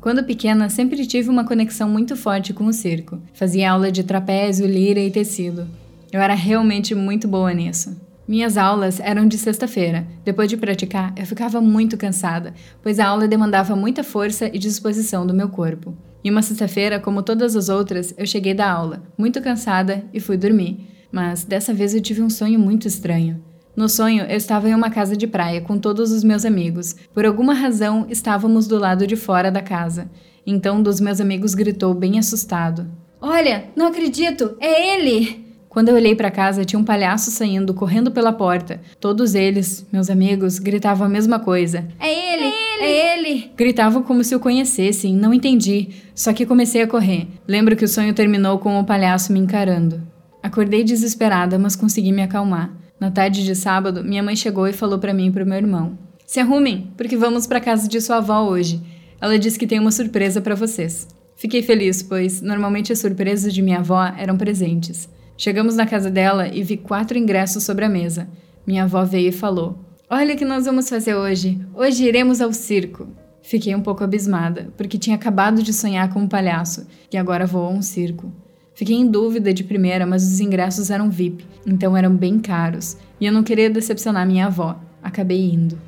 Quando pequena, sempre tive uma conexão muito forte com o circo. Fazia aula de trapézio, lira e tecido. Eu era realmente muito boa nisso. Minhas aulas eram de sexta-feira. Depois de praticar, eu ficava muito cansada, pois a aula demandava muita força e disposição do meu corpo. E uma sexta-feira, como todas as outras, eu cheguei da aula, muito cansada, e fui dormir. Mas dessa vez eu tive um sonho muito estranho. No sonho, eu estava em uma casa de praia com todos os meus amigos. Por alguma razão, estávamos do lado de fora da casa. Então, um dos meus amigos gritou bem assustado: Olha, não acredito, é ele! Quando eu olhei para casa, tinha um palhaço saindo, correndo pela porta. Todos eles, meus amigos, gritavam a mesma coisa: É ele! É ele! É ele! Gritavam como se o conhecessem, não entendi. Só que comecei a correr. Lembro que o sonho terminou com o palhaço me encarando. Acordei desesperada, mas consegui me acalmar. Na tarde de sábado, minha mãe chegou e falou para mim e para o meu irmão: Se arrumem, porque vamos para casa de sua avó hoje. Ela disse que tem uma surpresa para vocês. Fiquei feliz, pois normalmente as surpresas de minha avó eram presentes. Chegamos na casa dela e vi quatro ingressos sobre a mesa. Minha avó veio e falou: Olha o que nós vamos fazer hoje. Hoje iremos ao circo. Fiquei um pouco abismada, porque tinha acabado de sonhar com um palhaço e agora vou a um circo. Fiquei em dúvida de primeira, mas os ingressos eram VIP, então eram bem caros, e eu não queria decepcionar minha avó. Acabei indo.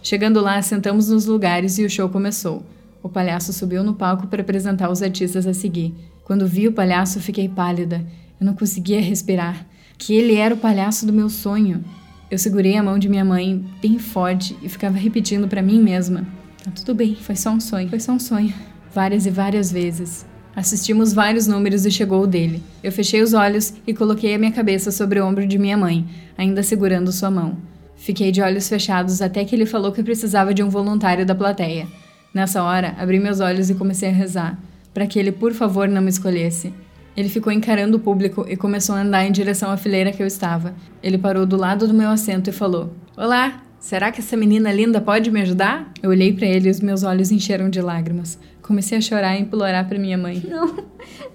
Chegando lá, sentamos nos lugares e o show começou. O palhaço subiu no palco para apresentar os artistas a seguir. Quando vi o palhaço, fiquei pálida. Eu não conseguia respirar. Que ele era o palhaço do meu sonho. Eu segurei a mão de minha mãe bem forte e ficava repetindo para mim mesma: Tá tudo bem, foi só um sonho, foi só um sonho. Várias e várias vezes. Assistimos vários números e chegou o dele. Eu fechei os olhos e coloquei a minha cabeça sobre o ombro de minha mãe, ainda segurando sua mão. Fiquei de olhos fechados até que ele falou que precisava de um voluntário da plateia. Nessa hora, abri meus olhos e comecei a rezar, para que ele, por favor, não me escolhesse. Ele ficou encarando o público e começou a andar em direção à fileira que eu estava. Ele parou do lado do meu assento e falou: Olá, será que essa menina linda pode me ajudar? Eu olhei para ele e os meus olhos encheram de lágrimas. Comecei a chorar e implorar para minha mãe. Não,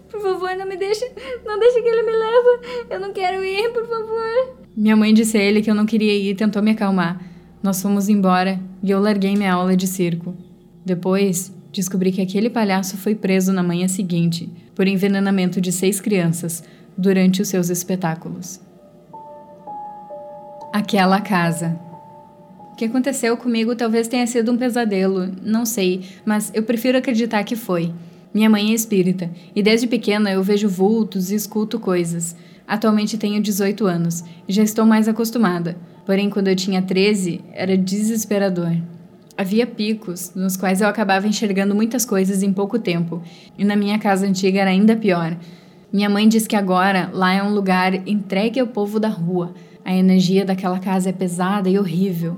por favor, não me deixe, não deixe que ele me leve. Eu não quero ir, por favor. Minha mãe disse a ele que eu não queria ir e tentou me acalmar. Nós fomos embora e eu larguei minha aula de circo. Depois, descobri que aquele palhaço foi preso na manhã seguinte por envenenamento de seis crianças durante os seus espetáculos. Aquela casa que aconteceu comigo talvez tenha sido um pesadelo, não sei, mas eu prefiro acreditar que foi. Minha mãe é espírita e desde pequena eu vejo vultos e escuto coisas. Atualmente tenho 18 anos e já estou mais acostumada, porém quando eu tinha 13 era desesperador. Havia picos nos quais eu acabava enxergando muitas coisas em pouco tempo, e na minha casa antiga era ainda pior. Minha mãe diz que agora lá é um lugar entregue ao povo da rua. A energia daquela casa é pesada e horrível.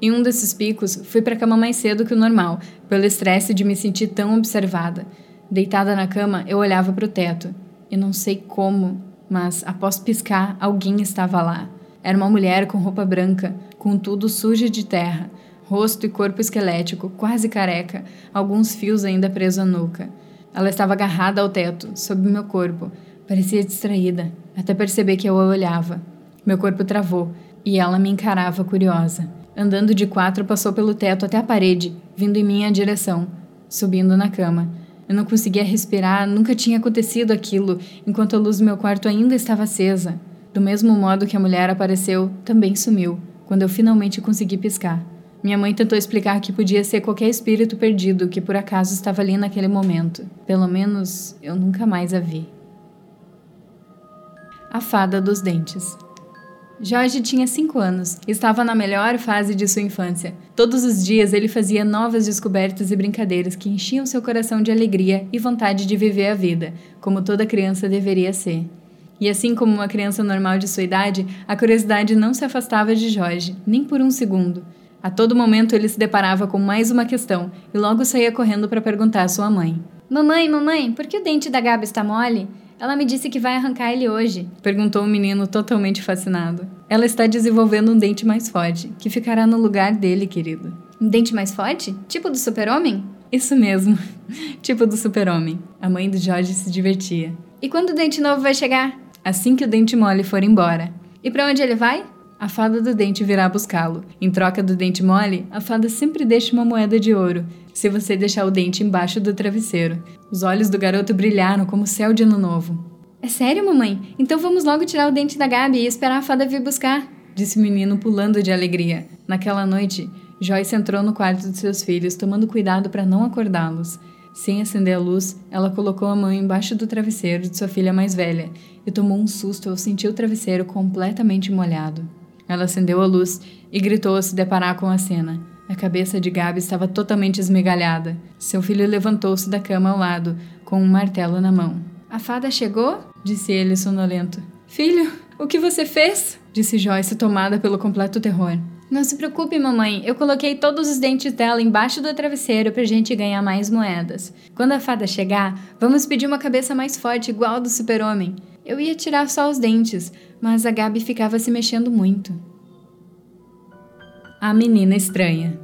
Em um desses picos, fui para a cama mais cedo que o normal, pelo estresse de me sentir tão observada. Deitada na cama, eu olhava para o teto. E não sei como, mas após piscar, alguém estava lá. Era uma mulher com roupa branca, com tudo sujo de terra, rosto e corpo esquelético, quase careca, alguns fios ainda presos à nuca. Ela estava agarrada ao teto, sob meu corpo. Parecia distraída, até perceber que eu a olhava. Meu corpo travou e ela me encarava curiosa. Andando de quatro, passou pelo teto até a parede, vindo em minha direção, subindo na cama. Eu não conseguia respirar, nunca tinha acontecido aquilo, enquanto a luz do meu quarto ainda estava acesa. Do mesmo modo que a mulher apareceu, também sumiu, quando eu finalmente consegui piscar. Minha mãe tentou explicar que podia ser qualquer espírito perdido que por acaso estava ali naquele momento. Pelo menos eu nunca mais a vi. A Fada dos Dentes Jorge tinha cinco anos estava na melhor fase de sua infância. Todos os dias ele fazia novas descobertas e brincadeiras que enchiam seu coração de alegria e vontade de viver a vida, como toda criança deveria ser. E assim como uma criança normal de sua idade, a curiosidade não se afastava de Jorge, nem por um segundo. A todo momento ele se deparava com mais uma questão e logo saía correndo para perguntar à sua mãe: Mamãe, mamãe, por que o dente da Gabi está mole? Ela me disse que vai arrancar ele hoje. Perguntou o menino totalmente fascinado. Ela está desenvolvendo um dente mais forte, que ficará no lugar dele, querido. Um dente mais forte? Tipo do super-homem? Isso mesmo, (laughs) tipo do super-homem. A mãe do Jorge se divertia. E quando o dente novo vai chegar? Assim que o dente mole for embora. E para onde ele vai? A fada do dente virá buscá-lo. Em troca do dente mole, a fada sempre deixa uma moeda de ouro, se você deixar o dente embaixo do travesseiro. Os olhos do garoto brilharam como o céu de ano novo. É sério, mamãe? Então vamos logo tirar o dente da Gabi e esperar a fada vir buscar, disse o menino pulando de alegria. Naquela noite, Joyce entrou no quarto de seus filhos, tomando cuidado para não acordá-los. Sem acender a luz, ela colocou a mão embaixo do travesseiro de sua filha mais velha e tomou um susto ao sentir o travesseiro completamente molhado. Ela acendeu a luz e gritou ao se deparar com a cena. A cabeça de Gabi estava totalmente esmegalhada. Seu filho levantou-se da cama ao lado, com um martelo na mão. A fada chegou? disse ele sonolento. Filho, o que você fez? disse Joyce, tomada pelo completo terror. Não se preocupe, mamãe. Eu coloquei todos os dentes dela embaixo do travesseiro pra gente ganhar mais moedas. Quando a fada chegar, vamos pedir uma cabeça mais forte, igual a do super-homem. Eu ia tirar só os dentes, mas a Gabi ficava se mexendo muito. A menina estranha.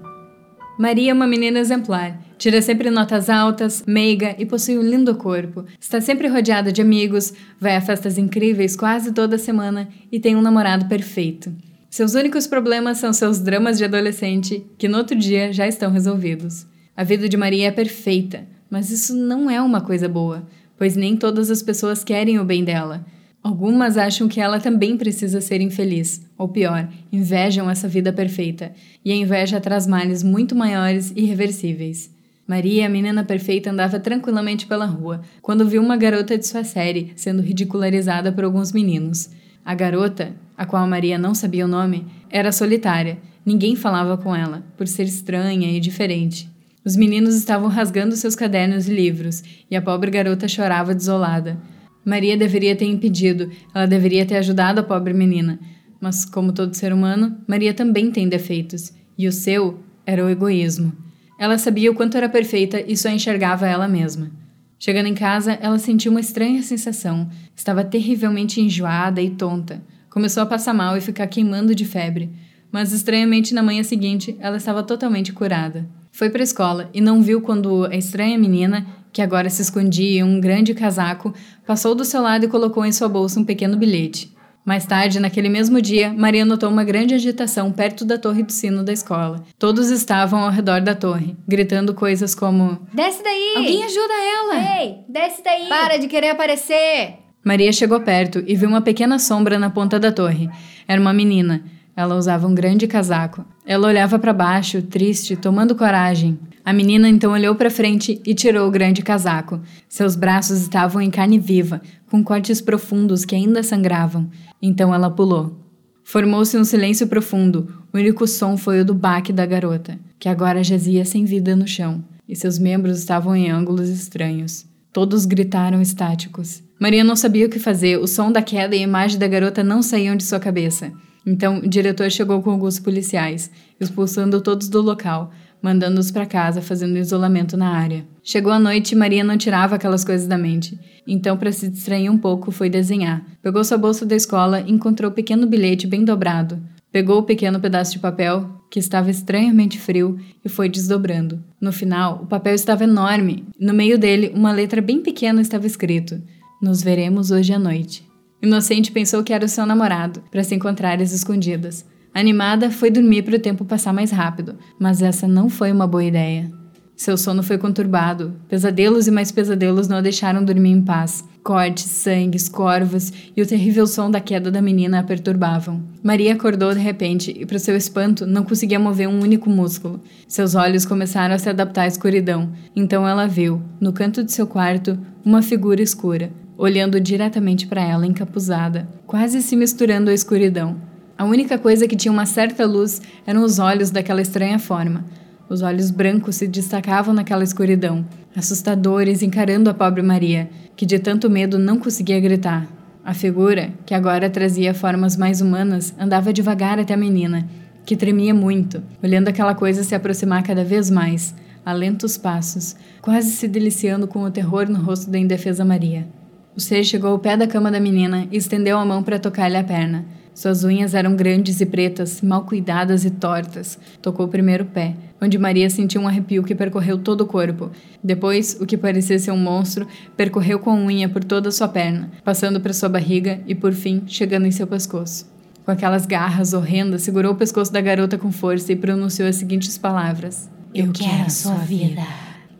Maria é uma menina exemplar. Tira sempre notas altas, meiga e possui um lindo corpo. Está sempre rodeada de amigos, vai a festas incríveis quase toda semana e tem um namorado perfeito. Seus únicos problemas são seus dramas de adolescente, que no outro dia já estão resolvidos. A vida de Maria é perfeita, mas isso não é uma coisa boa, pois nem todas as pessoas querem o bem dela. Algumas acham que ela também precisa ser infeliz, ou pior, invejam essa vida perfeita, e a inveja traz males muito maiores e irreversíveis. Maria, a menina perfeita, andava tranquilamente pela rua quando viu uma garota de sua série sendo ridicularizada por alguns meninos. A garota, a qual Maria não sabia o nome, era solitária. Ninguém falava com ela, por ser estranha e diferente. Os meninos estavam rasgando seus cadernos e livros, e a pobre garota chorava desolada. Maria deveria ter impedido, ela deveria ter ajudado a pobre menina. Mas, como todo ser humano, Maria também tem defeitos, e o seu era o egoísmo. Ela sabia o quanto era perfeita e só enxergava ela mesma. Chegando em casa, ela sentiu uma estranha sensação. Estava terrivelmente enjoada e tonta. Começou a passar mal e ficar queimando de febre. Mas estranhamente na manhã seguinte, ela estava totalmente curada. Foi para a escola e não viu quando a estranha menina que agora se escondia em um grande casaco, passou do seu lado e colocou em sua bolsa um pequeno bilhete. Mais tarde, naquele mesmo dia, Maria notou uma grande agitação perto da torre do sino da escola. Todos estavam ao redor da torre, gritando coisas como: Desce daí! Alguém ajuda ela! Ei, desce daí! Para de querer aparecer! Maria chegou perto e viu uma pequena sombra na ponta da torre. Era uma menina. Ela usava um grande casaco. Ela olhava para baixo, triste, tomando coragem. A menina então olhou para frente e tirou o grande casaco. Seus braços estavam em carne viva, com cortes profundos que ainda sangravam. Então ela pulou. Formou-se um silêncio profundo. O único som foi o do baque da garota, que agora jazia sem vida no chão, e seus membros estavam em ângulos estranhos. Todos gritaram estáticos. Maria não sabia o que fazer, o som da queda e a imagem da garota não saíam de sua cabeça. Então, o diretor chegou com alguns policiais, expulsando todos do local, mandando-os para casa, fazendo isolamento na área. Chegou a noite e Maria não tirava aquelas coisas da mente. Então, para se distrair um pouco, foi desenhar. Pegou sua bolsa da escola e encontrou o um pequeno bilhete bem dobrado. Pegou o pequeno pedaço de papel, que estava estranhamente frio, e foi desdobrando. No final, o papel estava enorme. No meio dele, uma letra bem pequena estava escrito: Nos veremos hoje à noite. Inocente pensou que era o seu namorado, para se encontrar às escondidas. Animada, foi dormir para o tempo passar mais rápido, mas essa não foi uma boa ideia. Seu sono foi conturbado. Pesadelos e mais pesadelos não a deixaram dormir em paz. Cortes, sangues, corvos e o terrível som da queda da menina a perturbavam. Maria acordou de repente e, para seu espanto, não conseguia mover um único músculo. Seus olhos começaram a se adaptar à escuridão. Então ela viu, no canto de seu quarto, uma figura escura, olhando diretamente para ela encapuzada, quase se misturando à escuridão. A única coisa que tinha uma certa luz eram os olhos daquela estranha forma. Os olhos brancos se destacavam naquela escuridão, assustadores, encarando a pobre Maria, que de tanto medo não conseguia gritar. A figura, que agora trazia formas mais humanas, andava devagar até a menina, que tremia muito, olhando aquela coisa se aproximar cada vez mais, a lentos passos, quase se deliciando com o terror no rosto da indefesa Maria. O ser chegou ao pé da cama da menina e estendeu a mão para tocar-lhe a perna. Suas unhas eram grandes e pretas, mal cuidadas e tortas. Tocou primeiro o pé, onde Maria sentiu um arrepio que percorreu todo o corpo. Depois, o que parecia ser um monstro percorreu com a unha por toda a sua perna, passando para sua barriga e, por fim, chegando em seu pescoço. Com aquelas garras horrendas, segurou o pescoço da garota com força e pronunciou as seguintes palavras: Eu quero a sua vida.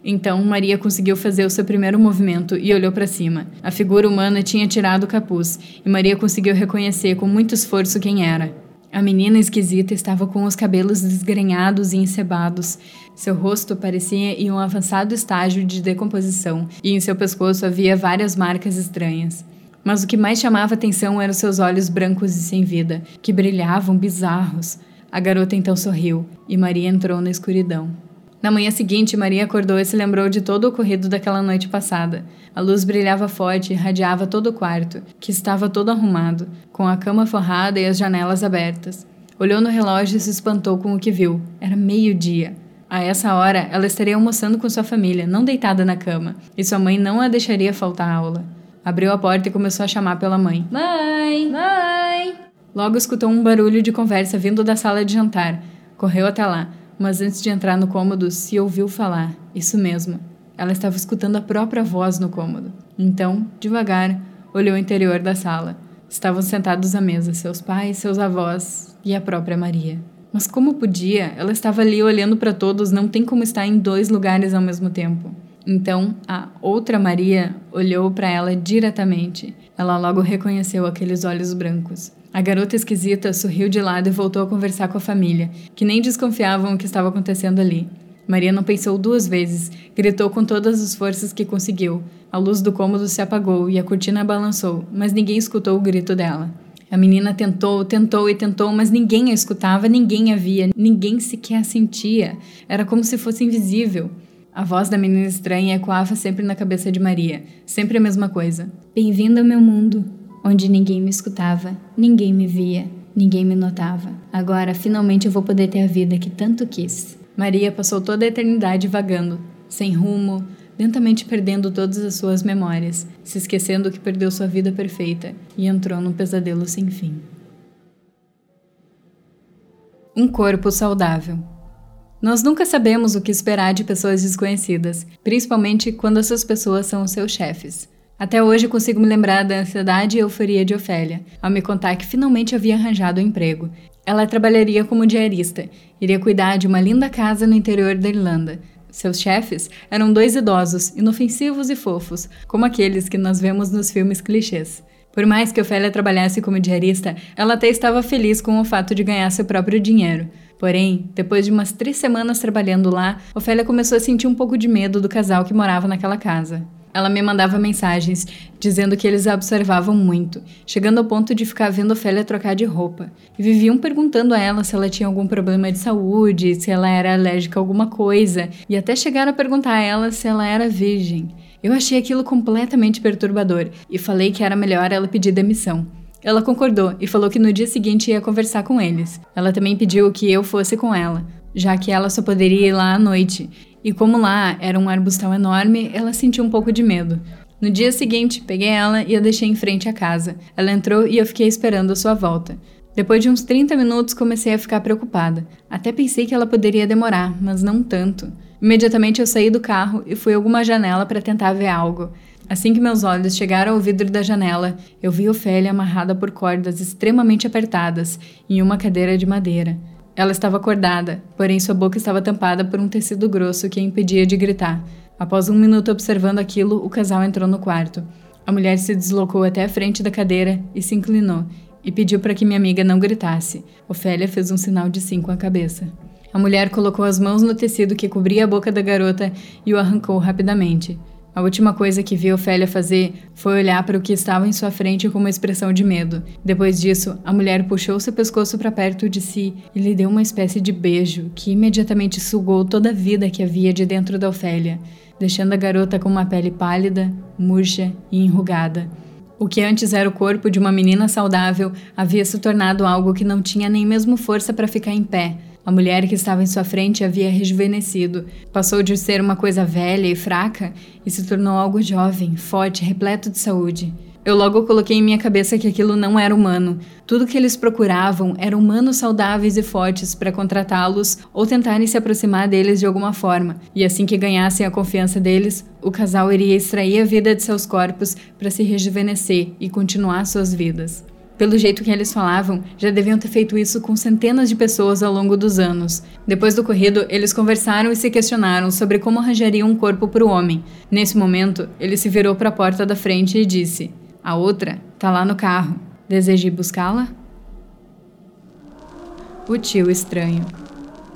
Então Maria conseguiu fazer o seu primeiro movimento e olhou para cima. A figura humana tinha tirado o capuz e Maria conseguiu reconhecer com muito esforço quem era. A menina esquisita estava com os cabelos desgrenhados e encebados. Seu rosto parecia em um avançado estágio de decomposição e em seu pescoço havia várias marcas estranhas. Mas o que mais chamava atenção eram seus olhos brancos e sem vida, que brilhavam bizarros. A garota então sorriu e Maria entrou na escuridão. Na manhã seguinte, Maria acordou e se lembrou de todo o ocorrido daquela noite passada. A luz brilhava forte e irradiava todo o quarto, que estava todo arrumado, com a cama forrada e as janelas abertas. Olhou no relógio e se espantou com o que viu. Era meio-dia. A essa hora, ela estaria almoçando com sua família, não deitada na cama, e sua mãe não a deixaria faltar aula. Abriu a porta e começou a chamar pela mãe. Mãe! Mãe! Logo escutou um barulho de conversa vindo da sala de jantar. Correu até lá mas antes de entrar no cômodo, se ouviu falar. Isso mesmo. Ela estava escutando a própria voz no cômodo. Então, devagar, olhou o interior da sala. Estavam sentados à mesa seus pais, seus avós e a própria Maria. Mas como podia? Ela estava ali olhando para todos, não tem como estar em dois lugares ao mesmo tempo. Então, a outra Maria olhou para ela diretamente. Ela logo reconheceu aqueles olhos brancos. A garota esquisita sorriu de lado e voltou a conversar com a família, que nem desconfiavam o que estava acontecendo ali. Maria não pensou duas vezes, gritou com todas as forças que conseguiu. A luz do cômodo se apagou e a cortina balançou, mas ninguém escutou o grito dela. A menina tentou, tentou e tentou, mas ninguém a escutava, ninguém a via, ninguém sequer a sentia. Era como se fosse invisível. A voz da menina estranha ecoava sempre na cabeça de Maria, sempre a mesma coisa. Bem-vinda ao meu mundo onde ninguém me escutava, ninguém me via, ninguém me notava. Agora, finalmente, eu vou poder ter a vida que tanto quis. Maria passou toda a eternidade vagando, sem rumo, lentamente perdendo todas as suas memórias, se esquecendo que perdeu sua vida perfeita e entrou num pesadelo sem fim. Um corpo saudável. Nós nunca sabemos o que esperar de pessoas desconhecidas, principalmente quando essas pessoas são os seus chefes. Até hoje consigo me lembrar da ansiedade e euforia de Ofélia, ao me contar que finalmente havia arranjado um emprego. Ela trabalharia como diarista, iria cuidar de uma linda casa no interior da Irlanda. Seus chefes eram dois idosos, inofensivos e fofos, como aqueles que nós vemos nos filmes clichês. Por mais que Ofélia trabalhasse como diarista, ela até estava feliz com o fato de ganhar seu próprio dinheiro. Porém, depois de umas três semanas trabalhando lá, Ofélia começou a sentir um pouco de medo do casal que morava naquela casa. Ela me mandava mensagens dizendo que eles a observavam muito, chegando ao ponto de ficar vendo Ofélia trocar de roupa. E viviam perguntando a ela se ela tinha algum problema de saúde, se ela era alérgica a alguma coisa, e até chegaram a perguntar a ela se ela era virgem. Eu achei aquilo completamente perturbador e falei que era melhor ela pedir demissão. Ela concordou e falou que no dia seguinte ia conversar com eles. Ela também pediu que eu fosse com ela, já que ela só poderia ir lá à noite. E como lá era um arbustão enorme, ela sentiu um pouco de medo. No dia seguinte, peguei ela e a deixei em frente à casa. Ela entrou e eu fiquei esperando a sua volta. Depois de uns 30 minutos, comecei a ficar preocupada. Até pensei que ela poderia demorar, mas não tanto. Imediatamente eu saí do carro e fui a alguma janela para tentar ver algo. Assim que meus olhos chegaram ao vidro da janela, eu vi Ofélia amarrada por cordas extremamente apertadas em uma cadeira de madeira. Ela estava acordada, porém sua boca estava tampada por um tecido grosso que a impedia de gritar. Após um minuto observando aquilo, o casal entrou no quarto. A mulher se deslocou até a frente da cadeira e se inclinou, e pediu para que minha amiga não gritasse. Ofélia fez um sinal de sim com a cabeça. A mulher colocou as mãos no tecido que cobria a boca da garota e o arrancou rapidamente. A última coisa que vi Ofélia fazer foi olhar para o que estava em sua frente com uma expressão de medo. Depois disso, a mulher puxou seu pescoço para perto de si e lhe deu uma espécie de beijo que imediatamente sugou toda a vida que havia de dentro da Ofélia, deixando a garota com uma pele pálida, murcha e enrugada. O que antes era o corpo de uma menina saudável havia se tornado algo que não tinha nem mesmo força para ficar em pé. A mulher que estava em sua frente havia rejuvenescido, passou de ser uma coisa velha e fraca e se tornou algo jovem, forte, repleto de saúde. Eu logo coloquei em minha cabeça que aquilo não era humano. Tudo que eles procuravam eram humanos saudáveis e fortes para contratá-los ou tentarem se aproximar deles de alguma forma. E assim que ganhassem a confiança deles, o casal iria extrair a vida de seus corpos para se rejuvenescer e continuar suas vidas. Pelo jeito que eles falavam, já deviam ter feito isso com centenas de pessoas ao longo dos anos. Depois do ocorrido, eles conversaram e se questionaram sobre como arranjariam um corpo para o homem. Nesse momento, ele se virou para a porta da frente e disse: A outra tá lá no carro. Deseja ir buscá-la? O tio estranho.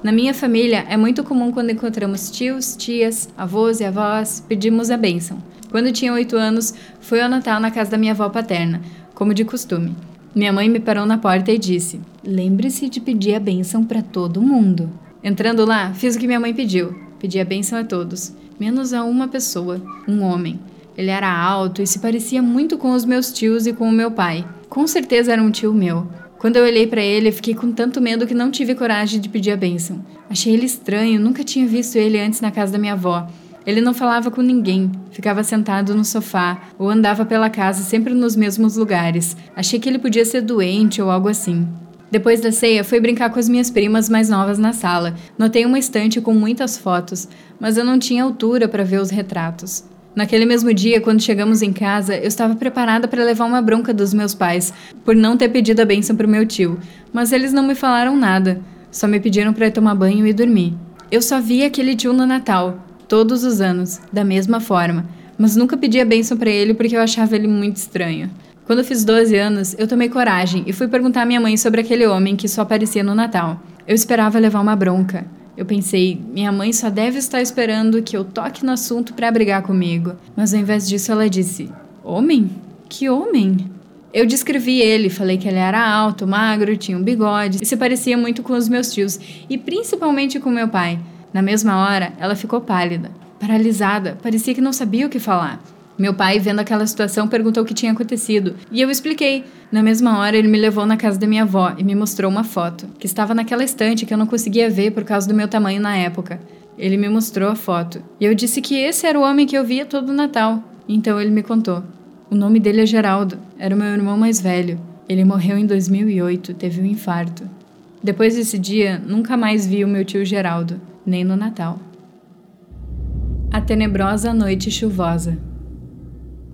Na minha família, é muito comum quando encontramos tios, tias, avós e avós, pedimos a bênção. Quando tinha oito anos, fui ao Natal na casa da minha avó paterna, como de costume. Minha mãe me parou na porta e disse: Lembre-se de pedir a bênção para todo mundo. Entrando lá, fiz o que minha mãe pediu. Pedi a bênção a todos, menos a uma pessoa, um homem. Ele era alto e se parecia muito com os meus tios e com o meu pai. Com certeza era um tio meu. Quando eu olhei para ele, fiquei com tanto medo que não tive coragem de pedir a bênção. Achei ele estranho, nunca tinha visto ele antes na casa da minha avó. Ele não falava com ninguém, ficava sentado no sofá ou andava pela casa sempre nos mesmos lugares. Achei que ele podia ser doente ou algo assim. Depois da ceia, fui brincar com as minhas primas mais novas na sala. Notei uma estante com muitas fotos, mas eu não tinha altura para ver os retratos. Naquele mesmo dia, quando chegamos em casa, eu estava preparada para levar uma bronca dos meus pais por não ter pedido a bênção para o meu tio, mas eles não me falaram nada, só me pediram para tomar banho e dormir. Eu só vi aquele tio no Natal, todos os anos, da mesma forma, mas nunca pedi a bênção para ele porque eu achava ele muito estranho. Quando fiz 12 anos, eu tomei coragem e fui perguntar à minha mãe sobre aquele homem que só aparecia no Natal. Eu esperava levar uma bronca. Eu pensei, minha mãe só deve estar esperando que eu toque no assunto para brigar comigo. Mas ao invés disso, ela disse: Homem? Que homem? Eu descrevi ele, falei que ele era alto, magro, tinha um bigode e se parecia muito com os meus tios e principalmente com meu pai. Na mesma hora, ela ficou pálida, paralisada, parecia que não sabia o que falar. Meu pai, vendo aquela situação, perguntou o que tinha acontecido, e eu expliquei. Na mesma hora, ele me levou na casa da minha avó e me mostrou uma foto, que estava naquela estante que eu não conseguia ver por causa do meu tamanho na época. Ele me mostrou a foto, e eu disse que esse era o homem que eu via todo Natal. Então ele me contou. O nome dele é Geraldo, era o meu irmão mais velho. Ele morreu em 2008, teve um infarto. Depois desse dia, nunca mais vi o meu tio Geraldo nem no Natal. A tenebrosa noite chuvosa.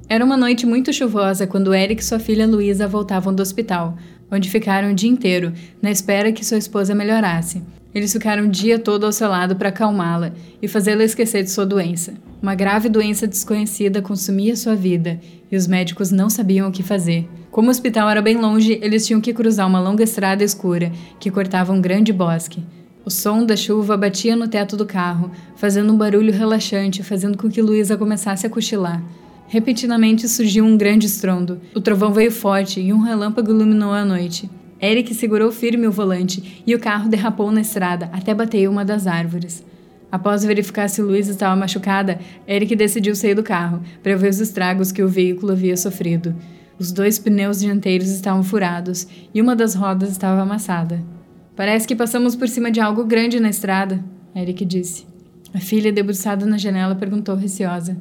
Era uma noite muito chuvosa quando Eric e sua filha Luísa voltavam do hospital, onde ficaram o dia inteiro, na espera que sua esposa melhorasse. Eles ficaram o dia todo ao seu lado para acalmá-la e fazê-la esquecer de sua doença. Uma grave doença desconhecida consumia sua vida e os médicos não sabiam o que fazer. Como o hospital era bem longe, eles tinham que cruzar uma longa estrada escura que cortava um grande bosque. O som da chuva batia no teto do carro, fazendo um barulho relaxante, fazendo com que Luísa começasse a cochilar. Repentinamente surgiu um grande estrondo. O trovão veio forte e um relâmpago iluminou a noite. Eric segurou firme o volante e o carro derrapou na estrada até bater uma das árvores. Após verificar se Luísa estava machucada, Eric decidiu sair do carro para ver os estragos que o veículo havia sofrido. Os dois pneus dianteiros estavam furados e uma das rodas estava amassada. Parece que passamos por cima de algo grande na estrada, Eric disse. A filha, debruçada na janela, perguntou receosa.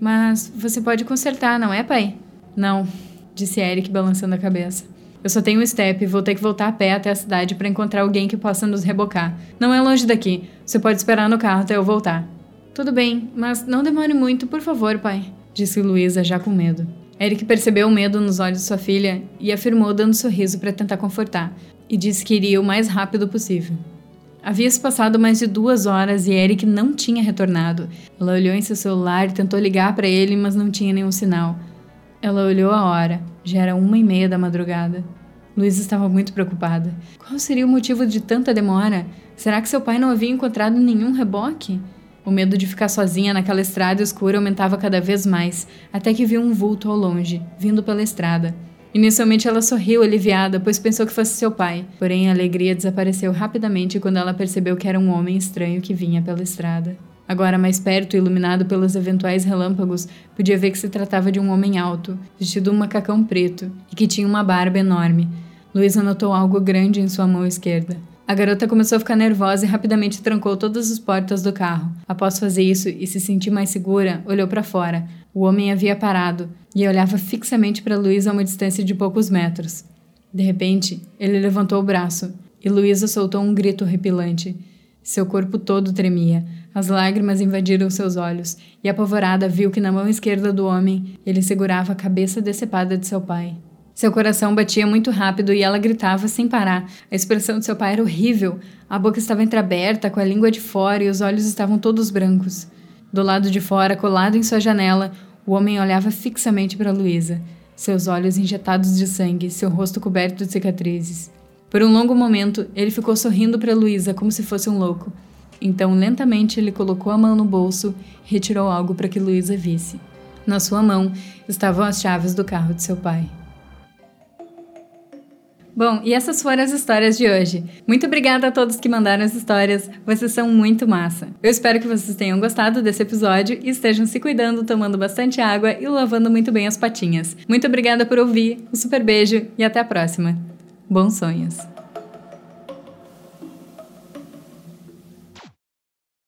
Mas você pode consertar, não é, pai? Não, disse Eric, balançando a cabeça. Eu só tenho um step e vou ter que voltar a pé até a cidade para encontrar alguém que possa nos rebocar. Não é longe daqui. Você pode esperar no carro até eu voltar. Tudo bem, mas não demore muito, por favor, pai, disse Luísa já com medo. Eric percebeu o medo nos olhos de sua filha e afirmou dando um sorriso para tentar confortar, e disse que iria o mais rápido possível. Havia se passado mais de duas horas e Eric não tinha retornado. Ela olhou em seu celular e tentou ligar para ele, mas não tinha nenhum sinal. Ela olhou a hora. Já era uma e meia da madrugada. Luísa estava muito preocupada. Qual seria o motivo de tanta demora? Será que seu pai não havia encontrado nenhum reboque? O medo de ficar sozinha naquela estrada escura aumentava cada vez mais, até que viu um vulto ao longe, vindo pela estrada. Inicialmente ela sorriu aliviada, pois pensou que fosse seu pai, porém a alegria desapareceu rapidamente quando ela percebeu que era um homem estranho que vinha pela estrada. Agora mais perto, iluminado pelos eventuais relâmpagos, podia ver que se tratava de um homem alto, vestido um macacão preto e que tinha uma barba enorme. Luísa notou algo grande em sua mão esquerda. A garota começou a ficar nervosa e rapidamente trancou todas as portas do carro. Após fazer isso e se sentir mais segura, olhou para fora. O homem havia parado e olhava fixamente para Luísa a uma distância de poucos metros. De repente, ele levantou o braço e Luísa soltou um grito horripilante. Seu corpo todo tremia, as lágrimas invadiram seus olhos e, apavorada, viu que na mão esquerda do homem ele segurava a cabeça decepada de seu pai. Seu coração batia muito rápido e ela gritava sem parar. A expressão de seu pai era horrível. A boca estava entreaberta, com a língua de fora e os olhos estavam todos brancos. Do lado de fora, colado em sua janela, o homem olhava fixamente para Luísa, seus olhos injetados de sangue, seu rosto coberto de cicatrizes. Por um longo momento, ele ficou sorrindo para Luísa como se fosse um louco. Então, lentamente, ele colocou a mão no bolso e retirou algo para que Luísa visse. Na sua mão estavam as chaves do carro de seu pai. Bom, e essas foram as histórias de hoje. Muito obrigada a todos que mandaram as histórias, vocês são muito massa. Eu espero que vocês tenham gostado desse episódio e estejam se cuidando, tomando bastante água e lavando muito bem as patinhas. Muito obrigada por ouvir, um super beijo e até a próxima. Bons sonhos!